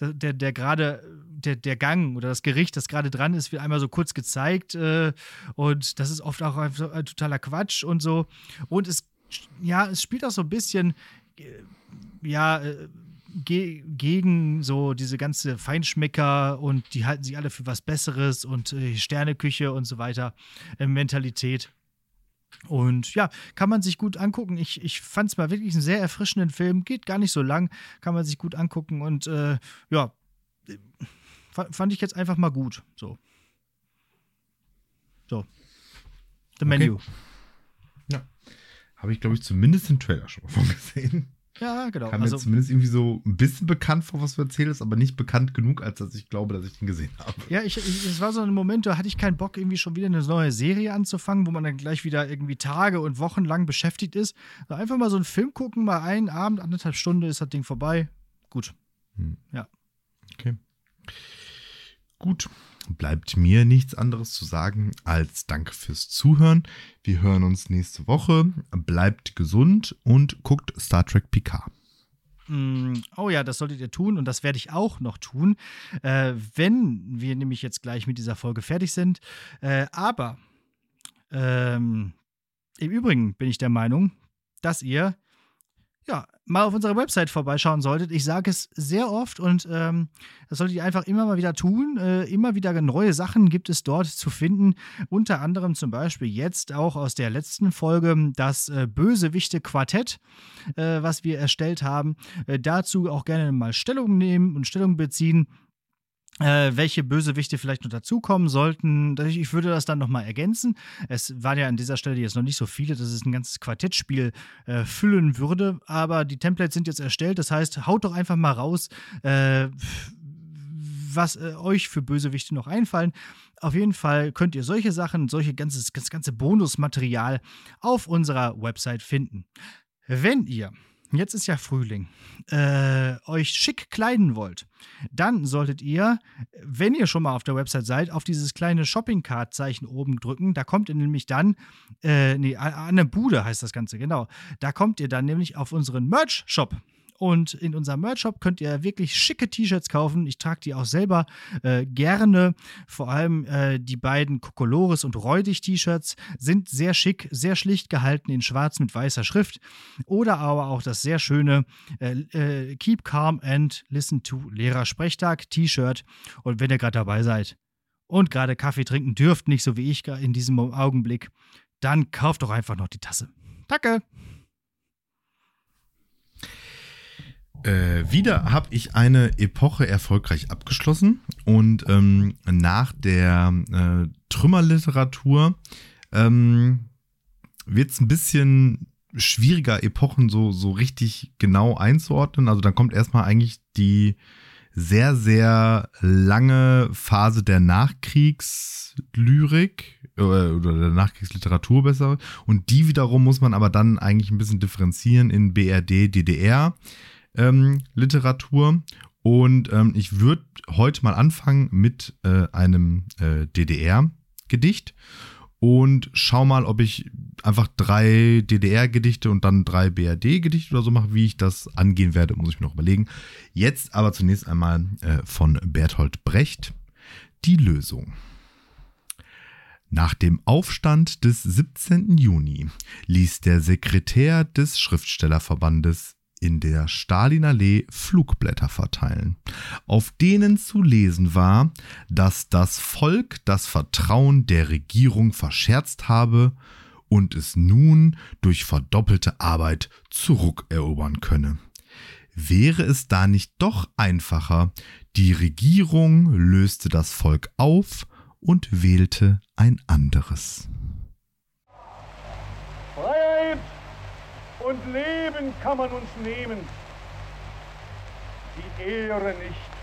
A: der, der gerade, der, der Gang oder das Gericht, das gerade dran ist, wird einmal so kurz gezeigt äh, und das ist oft auch einfach ein totaler Quatsch und so. Und es, ja, es spielt auch so ein bisschen, äh, ja, äh, ge gegen so diese ganze Feinschmecker und die halten sich alle für was Besseres und äh, Sterneküche und so weiter, äh, Mentalität. Und ja, kann man sich gut angucken. Ich, ich fand es mal wirklich einen sehr erfrischenden Film. Geht gar nicht so lang, kann man sich gut angucken. Und äh, ja, fa- fand ich jetzt einfach mal gut. So. So. The Menu.
B: Habe ich, glaube ich, zumindest den Trailer schon mal von gesehen.
A: Ja, genau.
B: Kam mir
A: Also,
B: zumindest irgendwie so ein bisschen bekannt vor, was du erzählst, aber nicht bekannt genug, als dass ich glaube, dass ich den gesehen habe.
A: ja, ich, ich, es war so ein Moment, da hatte ich keinen Bock, irgendwie schon wieder eine neue Serie anzufangen, wo man dann gleich wieder irgendwie Tage und Wochen lang beschäftigt ist. Also einfach mal so einen Film gucken, mal einen Abend, anderthalb Stunden ist das Ding vorbei. Gut.
B: Okay. Gut. Bleibt mir nichts anderes zu sagen als Danke fürs Zuhören. Wir hören uns nächste Woche. Bleibt gesund und guckt Star Trek Picard.
A: Mm, Oh ja, das solltet ihr tun und das werde ich auch noch tun, äh, wenn wir nämlich jetzt gleich mit dieser Folge fertig sind. Äh, aber ähm, im Übrigen bin ich der Meinung, dass ihr ja, mal auf unserer Website vorbeischauen solltet. Ich sage es sehr oft und ähm, das solltet ihr einfach immer mal wieder tun. Äh, immer wieder neue Sachen gibt es dort zu finden. Unter anderem zum Beispiel jetzt auch aus der letzten Folge das äh, Bösewichte-Quartett, äh, was wir erstellt haben. Äh, dazu auch gerne mal Stellung nehmen und Stellung beziehen äh, welche Bösewichte vielleicht noch dazukommen sollten. Ich würde das dann nochmal ergänzen. Es waren ja an dieser Stelle jetzt noch nicht so viele, dass es ein ganzes Quartettspiel äh, füllen würde, aber die Templates sind jetzt erstellt. Das heißt, haut doch einfach mal raus, äh, was äh, euch für Bösewichte noch einfallen. Auf jeden Fall könnt ihr solche Sachen, solche ganzes, das ganze Bonusmaterial auf unserer Website finden. Wenn ihr jetzt ist ja Frühling, äh, euch schick kleiden wollt, dann solltet ihr, wenn ihr schon mal auf der Website seid, auf dieses kleine Shopping-Card-Zeichen oben drücken. Da kommt ihr nämlich dann, äh, nee, an der Bude heißt das Ganze, genau. Da kommt ihr dann nämlich auf unseren Merch-Shop. Und in unserem Merch-Shop könnt ihr wirklich schicke T-Shirts kaufen. Ich trage die auch selber äh, gerne. Vor allem äh, die beiden Kokolores und Räudig-T-Shirts sind sehr schick, sehr schlicht gehalten in schwarz mit weißer Schrift. Oder aber auch das sehr schöne äh, äh Keep Calm and Listen to Lehrer-Sprechtag T-Shirt. Und wenn ihr gerade dabei seid und gerade Kaffee trinken dürft, nicht so wie ich in diesem Augenblick, dann kauft doch einfach noch die Tasse. Danke!
B: Äh, wieder habe ich eine Epoche erfolgreich abgeschlossen und ähm, nach der äh, Trümmerliteratur ähm, wird es ein bisschen schwieriger, Epochen so, so richtig genau einzuordnen. Also dann kommt erstmal eigentlich die sehr, sehr lange Phase der Nachkriegslyrik äh, oder der Nachkriegsliteratur besser. Und die wiederum muss man aber dann eigentlich ein bisschen differenzieren in BRD, DDR ähm, Literatur. Und ähm, ich würde heute mal anfangen mit äh, einem äh, DDR-Gedicht und schau mal, ob ich einfach drei DDR-Gedichte und dann drei BRD-Gedichte oder so mache. Wie ich das angehen werde, muss ich mir noch überlegen. Jetzt aber zunächst einmal äh, von Berthold Brecht die Lösung. Nach dem Aufstand des 17. Juni ließ der Sekretär des Schriftstellerverbandes in der Stalinallee Flugblätter verteilen, auf denen zu lesen war, dass das Volk das Vertrauen der Regierung verscherzt habe und es nun durch verdoppelte Arbeit zurückerobern könne. Wäre es da nicht doch einfacher, die Regierung löste das Volk auf und wählte ein anderes.
C: Und Leben kann man uns nehmen, die Ehre nicht.